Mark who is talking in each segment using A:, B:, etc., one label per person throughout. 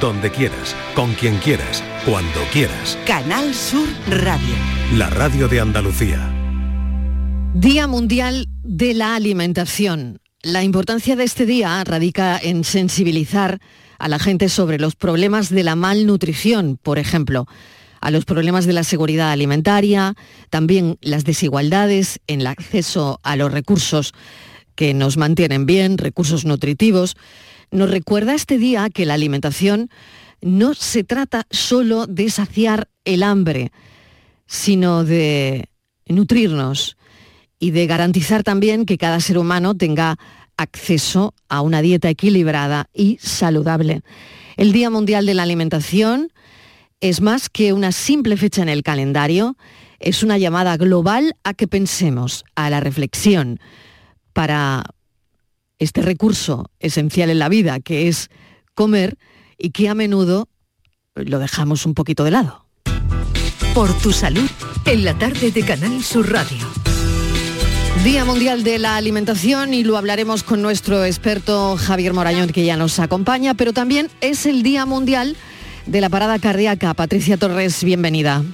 A: donde quieras, con quien quieras, cuando quieras.
B: Canal Sur Radio.
A: La radio de Andalucía.
C: Día Mundial de la Alimentación. La importancia de este día radica en sensibilizar a la gente sobre los problemas de la malnutrición, por ejemplo, a los problemas de la seguridad alimentaria, también las desigualdades en el acceso a los recursos que nos mantienen bien, recursos nutritivos. Nos recuerda este día que la alimentación no se trata solo de saciar el hambre, sino de nutrirnos y de garantizar también que cada ser humano tenga acceso a una dieta equilibrada y saludable. El Día Mundial de la Alimentación es más que una simple fecha en el calendario, es una llamada global a que pensemos, a la reflexión, para este recurso esencial en la vida, que es comer, y que a menudo lo dejamos un poquito de lado.
B: Por tu salud, en la tarde de Canal Sur Radio.
C: Día Mundial de la Alimentación y lo hablaremos con nuestro experto Javier Morañón que ya nos acompaña, pero también es el Día Mundial de la Parada Cardíaca. Patricia Torres, bienvenida.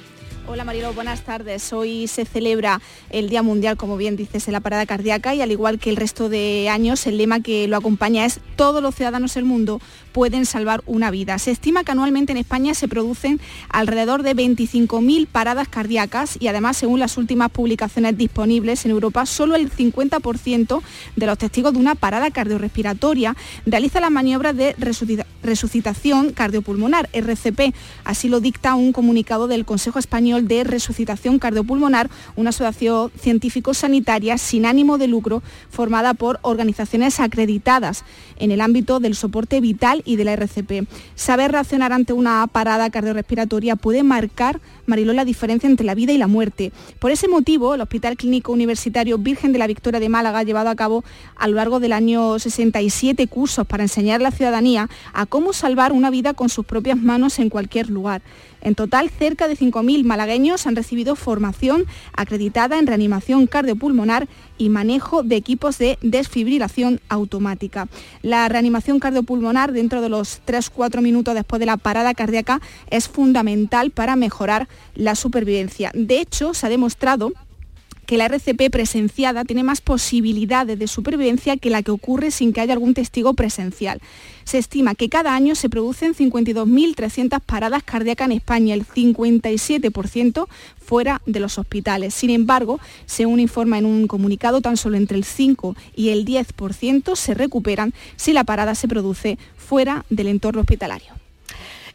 D: Hola Marilo, buenas tardes. Hoy se celebra el Día Mundial, como bien dices, en la parada cardíaca y al igual que el resto de años, el lema que lo acompaña es todos los ciudadanos del mundo pueden salvar una vida. Se estima que anualmente en España se producen alrededor de 25.000 paradas cardíacas y además, según las últimas publicaciones disponibles en Europa, solo el 50% de los testigos de una parada cardiorrespiratoria realiza las maniobras de resucitación cardiopulmonar, RCP. Así lo dicta un comunicado del Consejo Español de Resucitación Cardiopulmonar, una asociación científico-sanitaria sin ánimo de lucro formada por organizaciones acreditadas en el ámbito del soporte vital y de la RCP. Saber reaccionar ante una parada cardiorrespiratoria puede marcar, Mariló, la diferencia entre la vida y la muerte. Por ese motivo, el Hospital Clínico Universitario Virgen de la Victoria de Málaga ha llevado a cabo a lo largo del año 67 cursos para enseñar a la ciudadanía a cómo salvar una vida con sus propias manos en cualquier lugar. En total, cerca de 5.000 malagueños han recibido formación acreditada en reanimación cardiopulmonar y manejo de equipos de desfibrilación automática. La reanimación cardiopulmonar dentro de los 3-4 minutos después de la parada cardíaca es fundamental para mejorar la supervivencia. De hecho, se ha demostrado que la RCP presenciada tiene más posibilidades de supervivencia que la que ocurre sin que haya algún testigo presencial. Se estima que cada año se producen 52.300 paradas cardíacas en España, el 57% fuera de los hospitales. Sin embargo, según informa en un comunicado, tan solo entre el 5 y el 10% se recuperan si la parada se produce fuera del entorno hospitalario.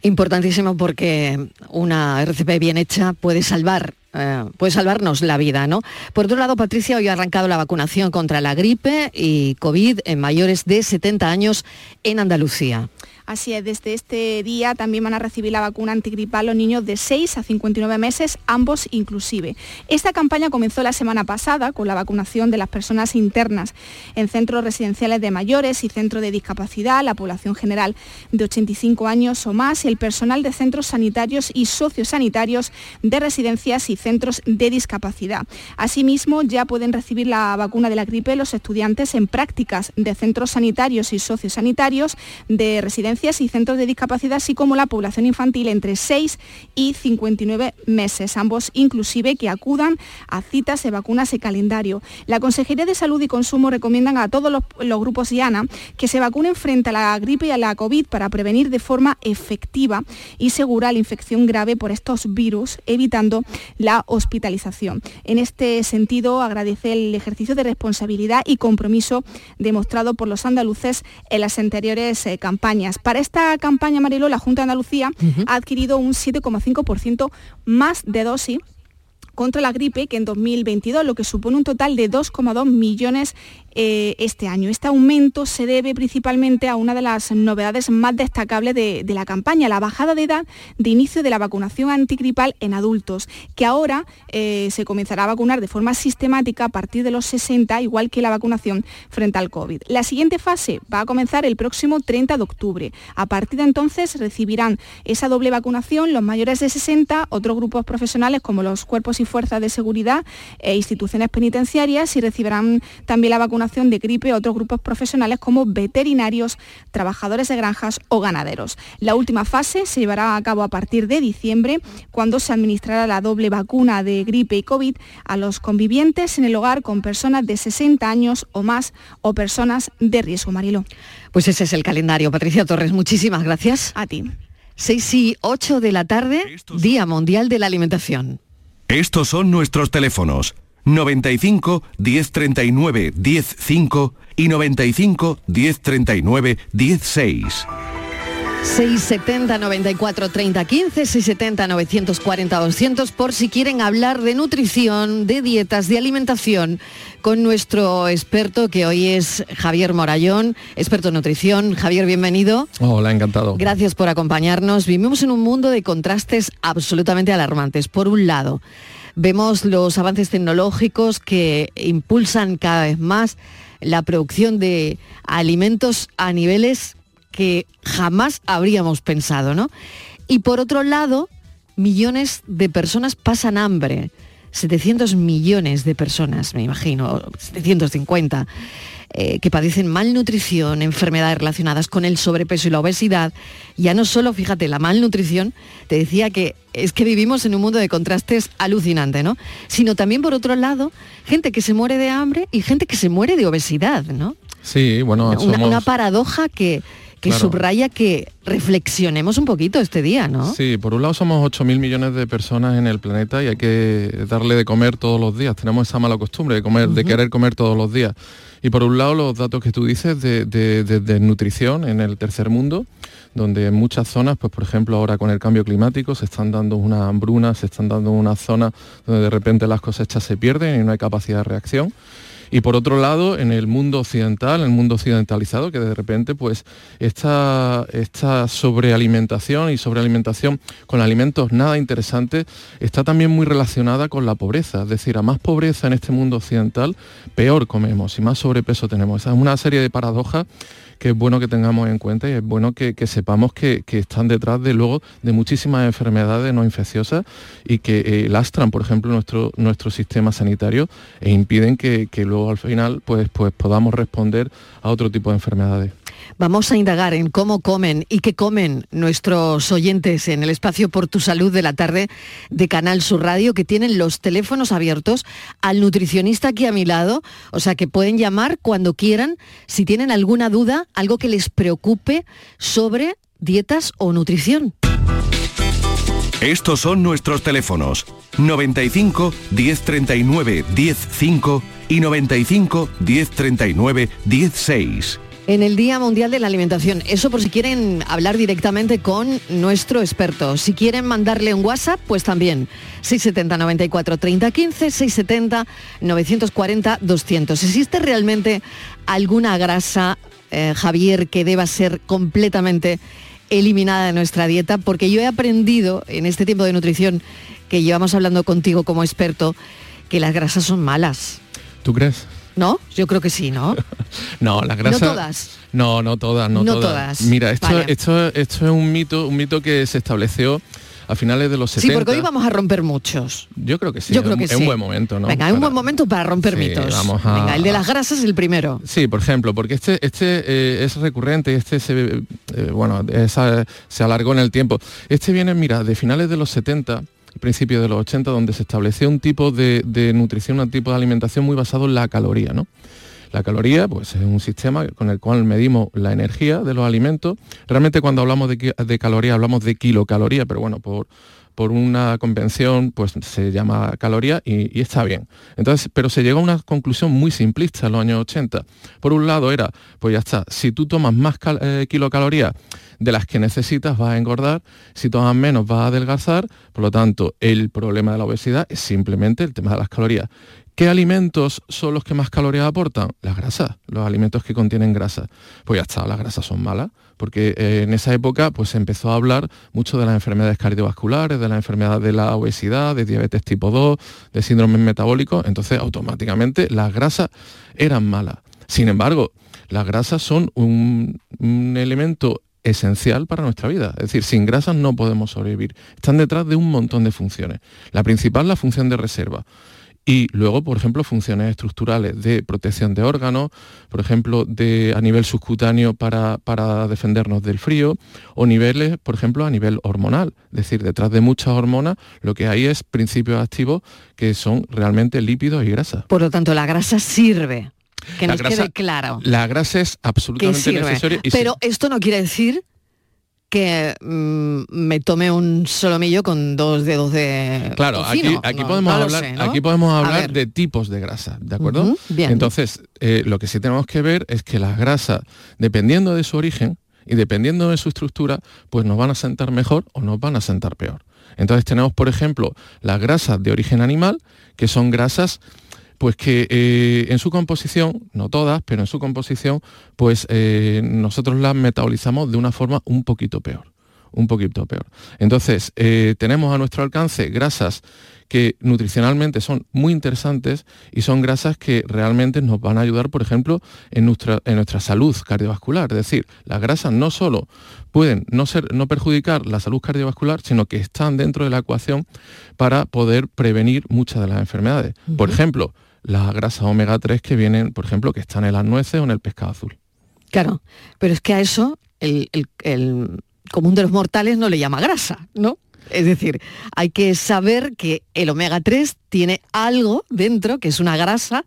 C: Importantísimo porque una RCP bien hecha puede salvar eh, puede salvarnos la vida, ¿no? Por otro lado, Patricia, hoy ha arrancado la vacunación contra la gripe y COVID en mayores de 70 años en Andalucía.
D: Así es, desde este día también van a recibir la vacuna antigripal los niños de 6 a 59 meses, ambos inclusive. Esta campaña comenzó la semana pasada con la vacunación de las personas internas en centros residenciales de mayores y centros de discapacidad, la población general de 85 años o más y el personal de centros sanitarios y sociosanitarios de residencias y centros de discapacidad. Asimismo, ya pueden recibir la vacuna de la gripe los estudiantes en prácticas de centros sanitarios y sociosanitarios de residencias y centros de discapacidad, así como la población infantil entre 6 y 59 meses, ambos inclusive que acudan a citas de vacunas y calendario. La Consejería de Salud y Consumo recomiendan a todos los, grupos IANA que se vacunen frente a la gripe y a la COVID para prevenir de forma efectiva y segura la infección grave por estos virus, evitando la hospitalización. En este sentido, agradece el ejercicio de responsabilidad y compromiso demostrado por los andaluces en las anteriores eh, campañas. Para esta campaña, Marilo, la Junta de Andalucía ha adquirido un 7,5% más de dosis contra la gripe que en 2022, lo que supone un total de 2,2 millones eh, este año. Este aumento se debe principalmente a una de las novedades más destacables de, la campaña, la bajada de edad de inicio de la vacunación antigripal en adultos, que ahora eh, se comenzará a vacunar de forma sistemática a partir de los 60, igual que la vacunación frente al COVID. La siguiente fase va a comenzar el próximo 30 de octubre. A partir de entonces recibirán esa doble vacunación los mayores de 60, otros grupos profesionales como los cuerpos y fuerzas de seguridad e instituciones penitenciarias y recibirán también la vacunación vacunación de gripe a otros grupos profesionales como veterinarios, trabajadores de granjas o ganaderos. La última fase se llevará a cabo a partir de diciembre, cuando se administrará la doble vacuna de gripe y COVID a los convivientes en el hogar con personas de 60 años o más o personas de riesgo, Marilo.
C: Pues ese es el calendario. Patricia Torres, muchísimas gracias.
D: A ti.
C: 6 y 8 de la tarde, Día Mundial de la Alimentación.
A: Estos son nuestros teléfonos 95 1039 105 y 95 1039 16.
C: 670 94 30 15, 670 940 200 por si quieren hablar de nutrición, de dietas, de alimentación con nuestro experto que hoy es Javier Morayón, experto en nutrición. Javier, bienvenido.
E: Hola, encantado.
C: Gracias por acompañarnos. Vivimos en un mundo de contrastes absolutamente alarmantes. Por un lado, vemos los avances tecnológicos que impulsan cada vez más la producción de alimentos a niveles que jamás habríamos pensado, ¿no? Y por otro lado, millones de personas pasan hambre. 700 millones de personas, me imagino, 750, eh, que padecen malnutrición, enfermedades relacionadas con el sobrepeso y la obesidad. Ya no solo, fíjate, la malnutrición, te decía que es que vivimos en un mundo de contrastes alucinante, ¿no? Sino también, por otro lado, gente que se muere de hambre y gente que se muere de obesidad, ¿no?
E: Sí, bueno,
C: una, una paradoja que, que subraya que reflexionemos un poquito este día, ¿no?
E: Sí, por un lado somos 8.000 millones de personas en el planeta y hay que darle de comer todos los días. Tenemos esa mala costumbre de, comer, de querer comer todos los días. Y por un lado los datos que tú dices de, nutrición en el tercer mundo, donde en muchas zonas, pues por ejemplo ahora con el cambio climático se están dando una hambruna, se están dando una zona donde de repente las cosechas se pierden y no hay capacidad de reacción. Y por otro lado, en el mundo occidental, en el mundo occidentalizado, que de repente pues esta, esta sobrealimentación y sobrealimentación con alimentos nada interesantes está también muy relacionada con la pobreza. Es decir, a más pobreza en este mundo occidental, peor comemos y más sobrepeso tenemos. Esa es una serie de paradojas que es bueno que tengamos en cuenta y es bueno que, sepamos que, están detrás de luego de muchísimas enfermedades no infecciosas y que eh, lastran, por ejemplo, nuestro, nuestro sistema sanitario e impiden que, luego al final pues, pues podamos responder a otro tipo de enfermedades.
C: Vamos a indagar en cómo comen y qué comen nuestros oyentes en el espacio Por tu Salud de la tarde de Canal Sur Radio, que tienen los teléfonos abiertos al nutricionista aquí a mi lado, o sea que pueden llamar cuando quieran. Si tienen alguna duda, algo que les preocupe sobre dietas o nutrición.
A: Estos son nuestros teléfonos. 95 1039 105 y 95 1039 16
C: en el Día Mundial de la Alimentación. Eso por si quieren hablar directamente con nuestro experto. Si quieren mandarle un WhatsApp, pues también. 670 94 30 15, 670 940 200. ¿Existe realmente alguna grasa, eh, Javier, que deba ser completamente eliminada de nuestra dieta? Porque yo he aprendido en este tiempo de nutrición que llevamos hablando contigo como experto que las grasas son malas.
E: ¿Tú crees?
C: ¿No? Yo creo que sí, ¿no?
E: no, las grasas...
C: No todas.
E: No, no todas, no, todas. Mira, esto, esto, esto es un mito, un mito que se estableció a finales de los 70.
C: Sí, porque hoy vamos a romper muchos.
E: Yo creo que sí. Yo creo que es, un buen momento, ¿no?
C: Venga, es un buen momento para romper mitos. Vamos a... Venga, el de las grasas es el primero.
E: Sí, por ejemplo, porque este, este eh, es recurrente, este se, eh, bueno, se alargó en el tiempo. Este viene, mira, de finales de los 70 principio de los 80, donde se estableció un tipo de, nutrición, un tipo de alimentación muy basado en la caloría. ¿no? La caloría pues, es un sistema con el cual medimos la energía de los alimentos. Realmente cuando hablamos de, de caloría hablamos de kilocaloría, pero bueno, por, por una convención, pues se llama caloría y, está bien. Entonces, pero se llegó a una conclusión muy simplista en los años 80. Por un lado era, pues ya está, si tú tomas más eh, kilocalorías de las que necesitas vas a engordar, si tomas menos vas a adelgazar, por lo tanto el problema de la obesidad es simplemente el tema de las calorías. ¿Qué alimentos son los que más calorías aportan? Las grasas, los alimentos que contienen grasa. Pues ya está, las grasas son malas, porque eh, en esa época pues se empezó a hablar mucho de las enfermedades cardiovasculares, de la enfermedad de la obesidad, de diabetes tipo 2, de síndromes metabólicos, entonces automáticamente las grasas eran malas. Sin embargo, las grasas son un, un elemento esencial para nuestra vida. Es decir, sin grasas no podemos sobrevivir. Están detrás de un montón de funciones. La principal, la función de reserva. Y luego, por ejemplo, funciones estructurales de protección de órganos, por ejemplo, de, a nivel subcutáneo para, para, defendernos del frío, o niveles, por ejemplo, a nivel hormonal. Es decir, detrás de muchas hormonas lo que hay es principios activos que son realmente lípidos y grasas.
C: Por lo tanto, la grasa sirve. Que nos quede claro.
E: La grasa es absolutamente necesaria.
C: Pero esto no quiere decir que mm, me tome un solomillo con dos dedos de
E: claro aquí, aquí, podemos hablar, aquí podemos hablar de tipos de grasa de acuerdo entonces eh, lo que sí tenemos que ver es que las grasas dependiendo de su origen y dependiendo de su estructura pues nos van a sentar mejor o nos van a sentar peor. Entonces tenemos por ejemplo las grasas de origen animal que son grasas pues que eh, en su composición, no todas, pero en su composición, pues eh, nosotros las metabolizamos de una forma un poquito peor, un poquito peor. Entonces, eh, tenemos a nuestro alcance grasas que nutricionalmente son muy interesantes y son grasas que realmente nos van a ayudar, por ejemplo, en nuestra, en nuestra salud cardiovascular. Es decir, las grasas no solo pueden no, ser, no perjudicar la salud cardiovascular, sino que están dentro de la ecuación para poder prevenir muchas de las enfermedades. Por ejemplo, las grasas omega 3 que vienen, por ejemplo, que están en las nueces o en el pescado azul.
C: Claro, pero es que a eso el, el común de los mortales no le llama grasa, ¿no? Es decir, hay que saber que el omega 3 tiene algo dentro, que es una grasa,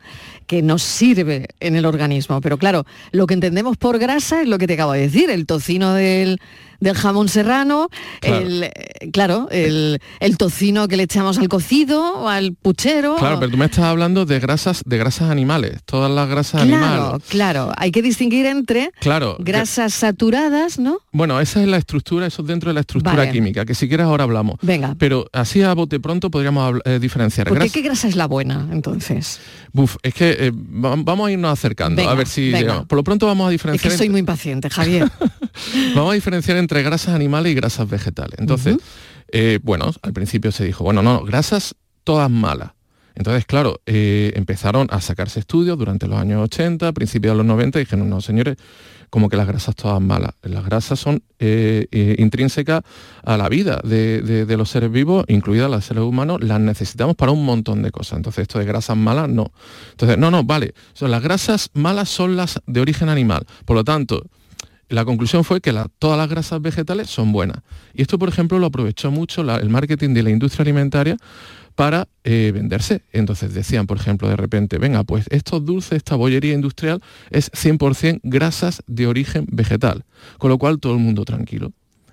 C: que nos sirve en el organismo. Pero claro, lo que entendemos por grasa es lo que te acabo de decir, el tocino del, del jamón serrano, claro, el, el, tocino que le echamos al cocido, al puchero.
E: Claro, pero tú me estás hablando de grasas, de grasas animales, todas las grasas animales.
C: Claro, claro. Hay que distinguir entre
E: claro,
C: grasas saturadas, ¿no?
E: Bueno, esa es la estructura, eso es dentro de la estructura química, que si quieres ahora hablamos.
C: Venga.
E: Pero así a bote pronto podríamos eh, diferenciar.
C: ¿Por qué, grasa es la buena, entonces?
E: Buf, es que eh, vamos a irnos acercando, a ver si Por lo pronto vamos a diferenciar...
C: Es que soy muy impaciente, Javier.
E: vamos a diferenciar entre grasas animales y grasas vegetales. Entonces, eh, bueno, al principio se dijo, bueno, no, grasas todas malas. Entonces, claro, eh, empezaron a sacarse estudios durante los años 80, principios de los 90, y dijeron, no, señores, como que las grasas todas malas. Las grasas son eh, intrínsecas a la vida de, los seres vivos, incluidas las seres humanos, las necesitamos para un montón de cosas. Entonces, esto de grasas malas, no. Entonces, no, no, vale. Son las grasas malas son las de origen animal. Por lo tanto, la conclusión fue que todas las grasas vegetales son buenas. Y esto, por ejemplo, lo aprovechó mucho el marketing de la industria alimentaria para eh, venderse. Entonces decían, por ejemplo, de repente, venga, pues estos dulces, esta bollería industrial es 100% grasas de origen vegetal. Con lo cual todo el mundo tranquilo.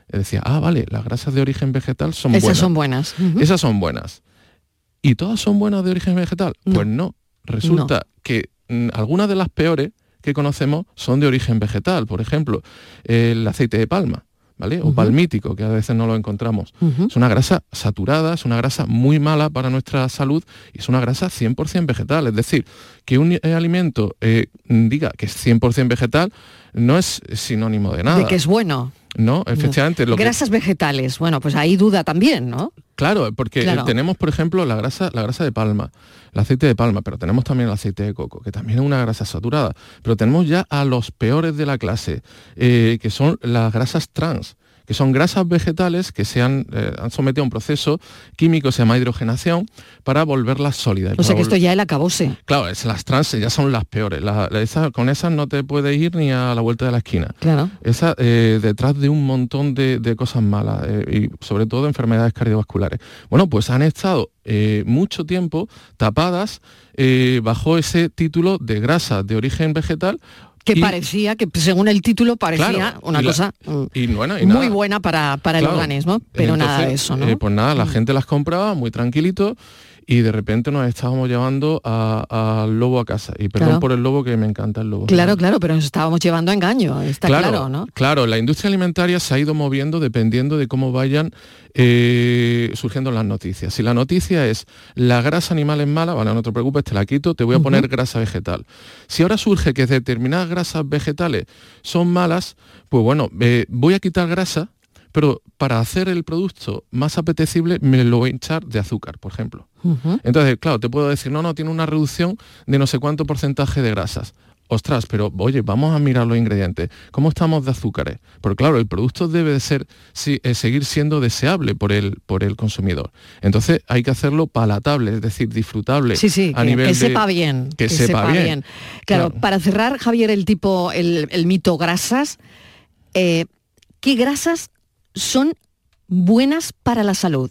E: decía, ah, vale, las grasas de origen vegetal son buenas.
C: Esas son buenas.
E: Esas son buenas. ¿Y todas son buenas de origen vegetal? Pues no. Resulta que mm, algunas de las peores que conocemos son de origen vegetal, por ejemplo, el aceite de palma. ¿Vale? O palmítico, que a veces no lo encontramos. Es una grasa saturada, es una grasa muy mala para nuestra salud y es una grasa 100% vegetal. Es decir, que un eh, alimento eh, diga que es 100% vegetal no es sinónimo de nada.
C: De que es bueno.
E: No, efectivamente. Lo
C: Grasas vegetales, bueno, pues ahí duda también, ¿no?
E: Claro, porque tenemos, por ejemplo, la grasa, la grasa de palma, el aceite de palma, pero tenemos también el aceite de coco, que también es una grasa saturada. Pero tenemos ya a los peores de la clase, eh, que son las grasas trans que son grasas vegetales que se han, eh, sometido a un proceso químico, se llama hidrogenación, para volverlas sólidas.
C: O sea que esto ya el acabose.
E: Claro, es, las trans ya son las peores. con esas no te puedes ir ni a la vuelta de la esquina.
C: Claro.
E: Esa, eh, detrás de un montón de, cosas malas eh, y sobre todo enfermedades cardiovasculares. Bueno, pues han estado mucho tiempo tapadas bajo ese título de grasa de origen vegetal
C: que parecía, que según el título parecía una cosa mm, muy buena para, para el organismo, pero nada de eso, ¿no?
E: Eh, pues nada, la mm. gente las compraba muy tranquilito y de repente nos estábamos llevando al lobo a casa. Y perdón por el lobo que me encanta el lobo.
C: Claro, claro, pero nos estábamos llevando a engaño, está claro, ¿no?
E: Claro, la industria alimentaria se ha ido moviendo dependiendo de cómo vayan eh, surgiendo las noticias. Si la noticia es la grasa animal es mala, vale, no te preocupes, te la quito, te voy a poner grasa vegetal. Si ahora surge que determinadas grasas vegetales son malas, pues bueno, eh, voy a quitar grasa pero para hacer el producto más apetecible me lo voy a hinchar de azúcar, por ejemplo. Entonces, claro, te puedo decir, no, no, tiene una reducción de no sé cuánto porcentaje de grasas. ostras, pero oye, vamos a mirar los ingredientes. ¿Cómo estamos de azúcares? Porque claro, el producto debe de ser, eh, seguir siendo deseable por el, por el consumidor. Entonces hay que hacerlo palatable, es decir, disfrutable.
C: Sí, sí,
E: a
C: que,
E: nivel
C: que
E: de-
C: sepa bien.
E: Que, sepa, bien.
C: Claro,
E: Claro.
C: para cerrar, Javier, el tipo, el, el mito grasas, eh, ¿qué grasas son buenas para la salud?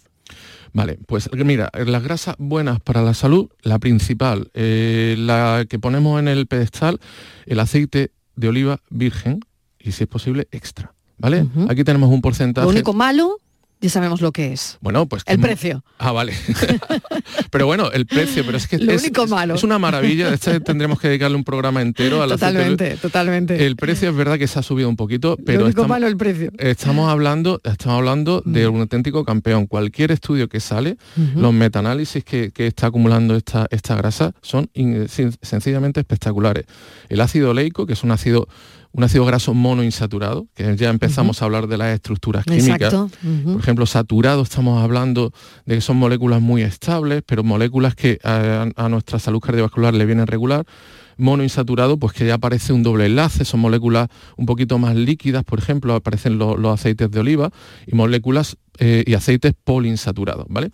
E: Vale, pues mira, las grasas buenas para la salud, la principal, eh, la que ponemos en el pedestal, el aceite de oliva virgen y si es posible extra, ¿vale? Aquí tenemos un porcentaje.
C: Lo único malo, ya sabemos lo que es.
E: Bueno, pues
C: El precio.
E: Ah, vale. pero bueno, el precio, pero es que
C: Lo
E: es,
C: único malo.
E: es una maravilla. Este tendremos que dedicarle un programa entero de oliva.
C: Totalmente, totalmente.
E: El precio es verdad que se ha subido un poquito, pero
C: lo único
E: estamos,
C: malo el precio.
E: estamos hablando, estamos hablando de un auténtico campeón. Cualquier estudio que sale, los metaanálisis que, que está acumulando esta, esta grasa son in- sin- sencillamente espectaculares. El ácido oleico, que es un ácido, un ácido graso monoinsaturado, que ya empezamos a hablar de las estructuras químicas. Por ejemplo, saturado estamos hablando de que son moléculas muy estables, pero moléculas que a, a nuestra salud cardiovascular le vienen regular. Monoinsaturado, pues que ya aparece un doble enlace, son moléculas un poquito más líquidas, por ejemplo, aparecen lo- los aceites de oliva y moléculas eh, y aceites poliinsaturados, ¿vale?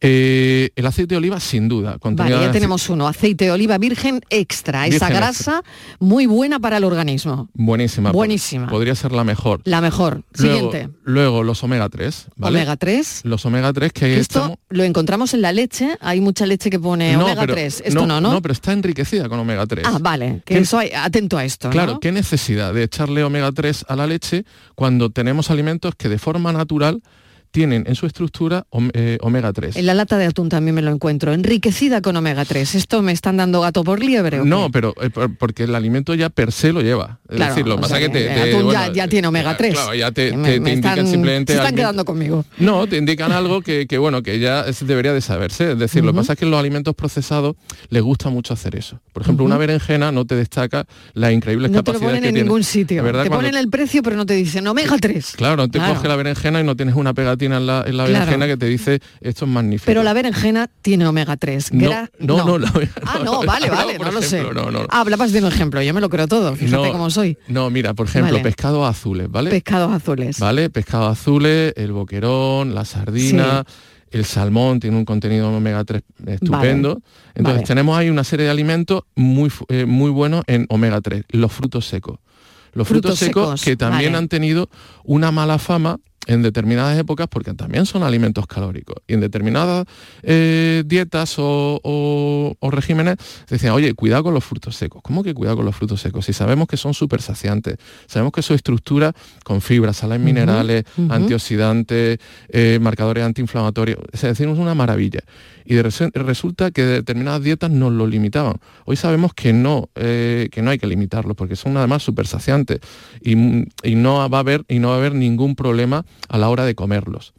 E: Eh, el aceite de oliva, sin duda.
C: Vale, ya tenemos uno, aceite de oliva virgen extra, esa grasa muy buena para el organismo.
E: Buenísima.
C: Buenísima.
E: Podría ser la mejor.
C: La mejor.
E: Luego,
C: Siguiente.
E: luego los omega 3, ¿vale?
C: Omega 3.
E: Los omega 3 que
C: Esto
E: estamos-
C: lo encontramos en la leche, hay mucha leche que pone omega
E: pero-
C: 3. Esto no, ¿no?
E: pero está enriquecida con omega 3.
C: ah, vale, que
E: ¿Qué-
C: eso hay, atento a esto.
E: Claro,
C: ¿no?
E: ¿qué necesidad de echarle omega 3 a la leche cuando tenemos alimentos que de forma natural tienen en su estructura eh, omega 3?
C: En la lata de atún también me lo encuentro, enriquecida con omega 3. ¿Esto me están dando gato por liebre? o
E: No, pero eh, por- porque el alimento ya per se lo lleva. Es
C: Claro,
E: decir, lo que
C: sea
E: que te, te-
C: atún
E: bueno,
C: ya, ya tiene omega 3.
E: Claro, ya te,
C: Me-
E: te-
C: me
E: te indican
C: están-
E: simplemente
C: Se están
E: aliment-
C: quedando conmigo.
E: No, te indican algo que, que, bueno, que ya es- debería de saberse. Es decir, lo que pasa es que en los alimentos procesados les gusta mucho hacer eso. Por ejemplo,
C: Ujú.
E: una berenjena no te destaca las increíbles
C: No te lo
E: capacidades
C: ponen
E: que
C: en
E: tiene.
C: ningún sitio.
E: ¿Verdad?
C: Te
E: Cuando-
C: ponen el precio, pero no te dicen omega 3.
E: Claro, te
C: Claro.
E: coge la berenjena y no tienes una pegatina en la, en la
C: Claro.
E: berenjena que te dice esto es magnífico.
C: Pero la berenjena tiene omega 3.
E: No, no, no, la-
C: Ah,
E: no,
C: no, vale, vale, no lo sé.
E: no, no.
C: Hablabas de un ejemplo, yo me lo creo todo, fíjate
E: No,
C: cómo soy.
E: No, mira, por ejemplo,
C: Vale.
E: pescados azules, ¿vale?
C: Pescados azules.
E: ¿Vale? Pescados azules, el boquerón, la sardina, el salmón tiene un contenido omega 3 estupendo. Entonces
C: Vale.
E: tenemos ahí una serie de alimentos muy, eh, muy buenos en omega 3, los frutos secos. Los frutos,
C: Frutos
E: secos,
C: secos,
E: que también
C: vale.
E: han tenido una mala fama en determinadas épocas porque también son alimentos calóricos. Y en determinadas eh, dietas o, o- o regímenes decían oye cuidado con los frutos secos ¿cómo que cuidado con los frutos secos? si sabemos que son súper saciantes sabemos que su estructura con fibras sales minerales
C: ujú.
E: antioxidantes eh, marcadores antiinflamatorios es decir es una maravilla. Y de resulta que determinadas dietas nos lo limitaban. Hoy sabemos que no eh, que no hay que limitarlos porque son además súper saciantes. Y, y no va a haber y no va a haber ningún problema a la hora de comerlos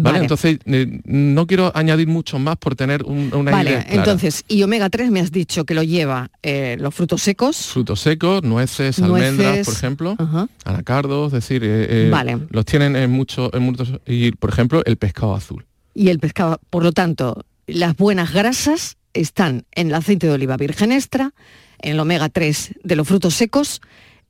E: ¿Vale?
C: Vale.
E: Entonces, eh, no quiero añadir mucho más por tener un- una
C: Vale,
E: idea clara.
C: entonces, y omega 3 me has dicho que lo lleva eh, los frutos secos.
E: Frutos secos, nueces, almendras, por ejemplo,
C: Ajá.
E: anacardos, es decir, eh,
C: Vale.
E: los tienen en, mucho, en muchos... Y, por ejemplo, el pescado azul.
C: Y el pescado, por lo tanto, las buenas grasas están en el aceite de oliva virgen extra, en el omega 3 de los frutos secos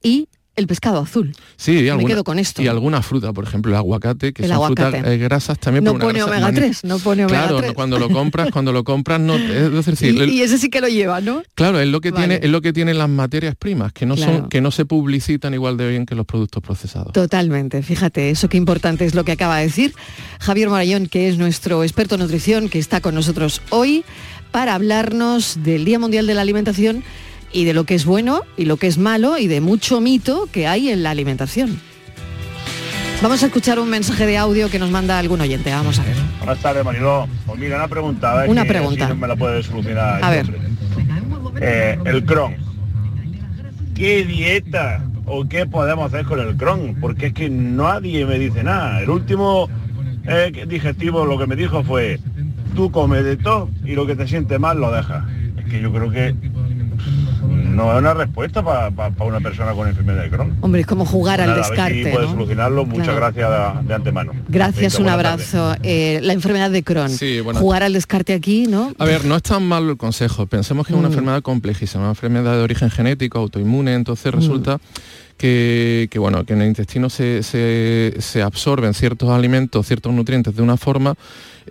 C: y el pescado azul.
E: Sí, y
C: Me
E: alguna,
C: quedo con esto.
E: Y alguna fruta, por ejemplo, el aguacate, que
C: El
E: son
C: aguacate.
E: frutas eh, grasas también.
C: No pone omega
E: magnífica.
C: 3, no pone omega
E: Claro,
C: 3.
E: no, cuando lo compras, cuando lo compras, no, es decir,
C: Y,
E: el-
C: y ese sí que lo lleva, ¿no?
E: Claro, es lo que
C: Vale.
E: tiene, es lo que tienen las materias primas, que no
C: Claro.
E: son, que no se publicitan igual de bien que los productos procesados.
C: Totalmente, fíjate, eso qué importante es lo que acaba de decir Javier Morayón, que es nuestro experto en nutrición, que está con nosotros hoy para hablarnos del Día Mundial de la Alimentación y de lo que es bueno y lo que es malo y de mucho mito que hay en la alimentación. Vamos a escuchar un mensaje de audio que nos manda algún oyente, vamos a ver.
F: Buenas tardes, Mariló. Pues mira, una pregunta. A ver
C: Una pregunta.
F: me la puede solucionar.
C: A ver.
F: Eh, el Crohn. ¿Qué dieta o qué podemos hacer con el Crohn? Porque es que nadie me dice nada. El último eh, digestivo lo que me dijo fue, tú comes de todo y lo que te siente mal lo dejas. Es que yo creo que no es una respuesta para una persona con enfermedad de Crohn.
C: Hombre, es como jugar al descarte.
F: A puede solucionarlo. Muchas gracias de, antemano.
C: Gracias, un abrazo. Eh, la enfermedad de Crohn. Jugar al descarte aquí, ¿no?
E: A ver, no es tan malo el consejo. Pensemos que es una mm. enfermedad complejísima, una enfermedad de origen genético, autoinmune, entonces mm. resulta que, bueno, que en el intestino se, se, absorben ciertos alimentos, ciertos nutrientes de una forma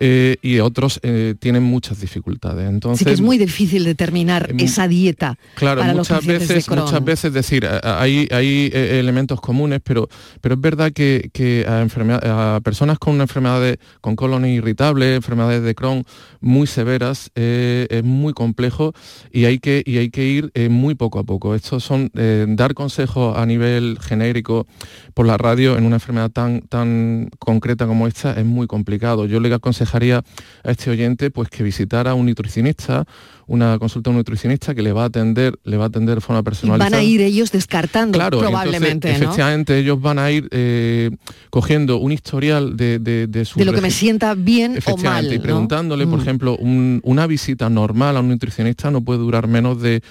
E: eh, y otros eh, tienen muchas dificultades. Entonces,
C: sí que es muy difícil determinar em, esa dieta.
E: Claro, muchas veces, muchas veces decir, hay, hay eh, elementos comunes, pero, pero es verdad que, que a, a, personas con una enfermedad con colon irritable, enfermedades de Crohn muy severas, es muy complejo y hay que, y hay que ir muy poco a poco. Estos son dar consejos a nivel genérico por la radio en una enfermedad tan, tan concreta como esta es muy complicado. Yo le aconsejo aconsejaría a este oyente pues que visitara a un nutricionista una consulta a un nutricionista que le va a atender, le va a atender de forma personalizada.
C: van a ir ellos descartando
E: claro,
C: probablemente.
E: Efectivamente, ellos van a ir eh, cogiendo un historial de, de, de
C: De lo que me sienta bien o mal.
E: Y preguntándole, por mm. ejemplo, una visita normal a un nutricionista no puede durar menos de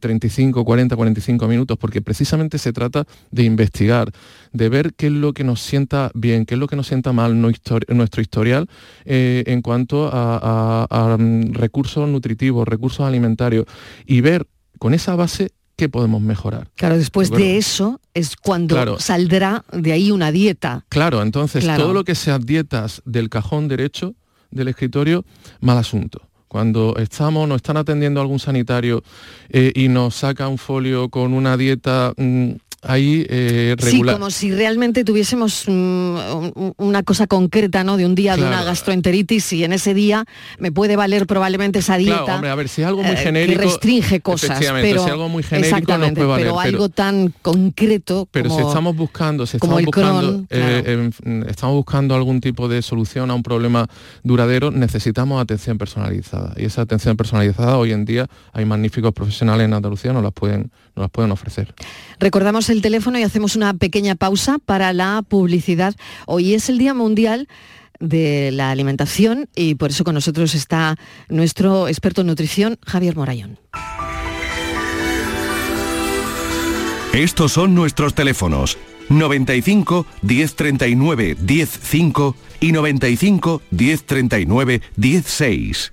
E: 35, 40, 45 minutos, porque precisamente se trata de investigar, de ver qué es lo que nos sienta bien, qué es lo que nos sienta mal nuestro historial eh, en cuanto a, a mm, recursos nutritivos, recursos alimentarios y ver con esa base qué podemos mejorar.
C: Claro, después de eso es cuando saldrá de ahí una dieta.
E: Claro, entonces todo lo que sean dietas del cajón derecho del escritorio, mal asunto cuando estamos, nos están atendiendo algún sanitario eh, y nos saca un folio con una dieta mm, ahí eh, regular.
C: Sí, como si realmente tuviésemos mm, una cosa concreta, ¿no? De un día de una gastroenteritis y en ese día me puede valer probablemente esa dieta.
E: Claro, hombre, a ver, si es algo muy eh, genérico...
C: que restringe cosas, pero...
E: Si algo muy genérico no puede valer,
C: pero algo tan concreto
E: Pero si estamos buscando, si estamos buscando, eh, estamos buscando algún tipo de solución a un problema duradero, necesitamos atención personalizada. Y esa atención personalizada hoy en día hay magníficos profesionales en Andalucía, nos las pueden, nos las pueden ofrecer.
C: Recordamos el teléfono y hacemos una pequeña pausa para la publicidad. Hoy es el Día Mundial de la Alimentación y por eso con nosotros está nuestro experto en nutrición, Javier Morayón.
A: Estos son nuestros teléfonos 95 1039 105 y 95 1039 16.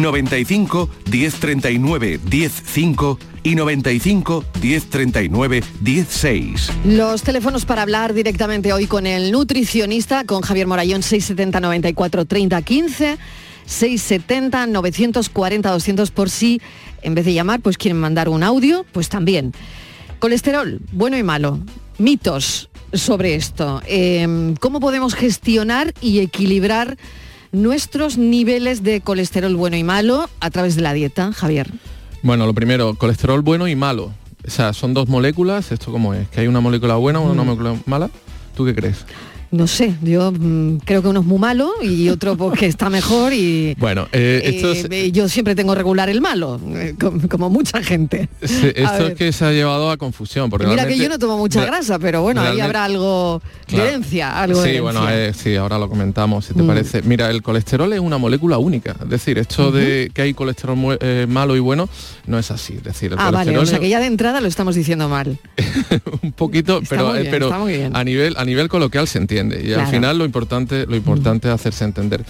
A: 95 1039 105 y 95 1039 16.
C: Los teléfonos para hablar directamente hoy con el nutricionista, con Javier Morayón 670 94 30 15. 670 940 200 por si en vez de llamar pues quieren mandar un audio, pues también. Colesterol, bueno y malo. Mitos sobre esto. Eh, ¿Cómo podemos gestionar y equilibrar nuestros niveles de colesterol bueno y malo a través de la dieta, Javier?
E: Bueno, lo primero, colesterol bueno y malo. O sea, son dos moléculas, ¿esto cómo es? ¿Que hay una molécula buena o una
C: Mm.
E: molécula mala? ¿Tú qué crees?
C: No sé, yo mm, creo que uno es muy malo y otro porque está mejor y
E: Bueno, eh, esto es,
C: eh, yo siempre tengo regular el malo, eh, como, como mucha gente.
E: esto es que se ha llevado a confusión. Porque
C: Mira que yo no tomo mucha grasa, pero bueno, ahí habrá algo de
E: Claro.
C: herencia, algo de
E: Sí, bueno,
C: herencia.
E: sí, ahora lo comentamos, si te
C: Mm.
E: parece. Mira, el colesterol es una molécula única. Es decir, esto de que hay colesterol malo y bueno, no es así. Es decir, el
C: Ah, vale,
E: colesterol
C: o sea que ya de entrada lo estamos diciendo mal.
E: un poquito,
C: Está
E: pero,
C: bien,
E: pero a nivel a nivel coloquial se entiende. Y al final lo importante, lo importante es hacerse entender.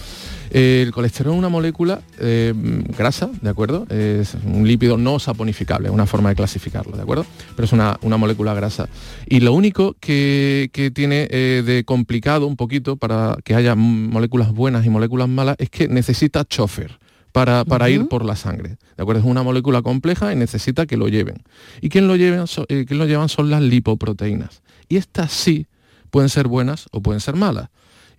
E: Eh, el colesterol es una molécula eh, grasa, ¿de acuerdo? Es un lípido no saponificable, una forma de clasificarlo, ¿de acuerdo? Pero es una, una molécula grasa. Y lo único que, que tiene eh, de complicado un poquito para que haya moléculas buenas y moléculas malas es que necesita chofer. Para, para ir por la sangre. ¿De acuerdo? Es una molécula compleja y necesita que lo lleven. ¿Y quién lo, lleven, so- eh, quién lo llevan son las lipoproteínas. Y estas sí pueden ser buenas o pueden ser malas.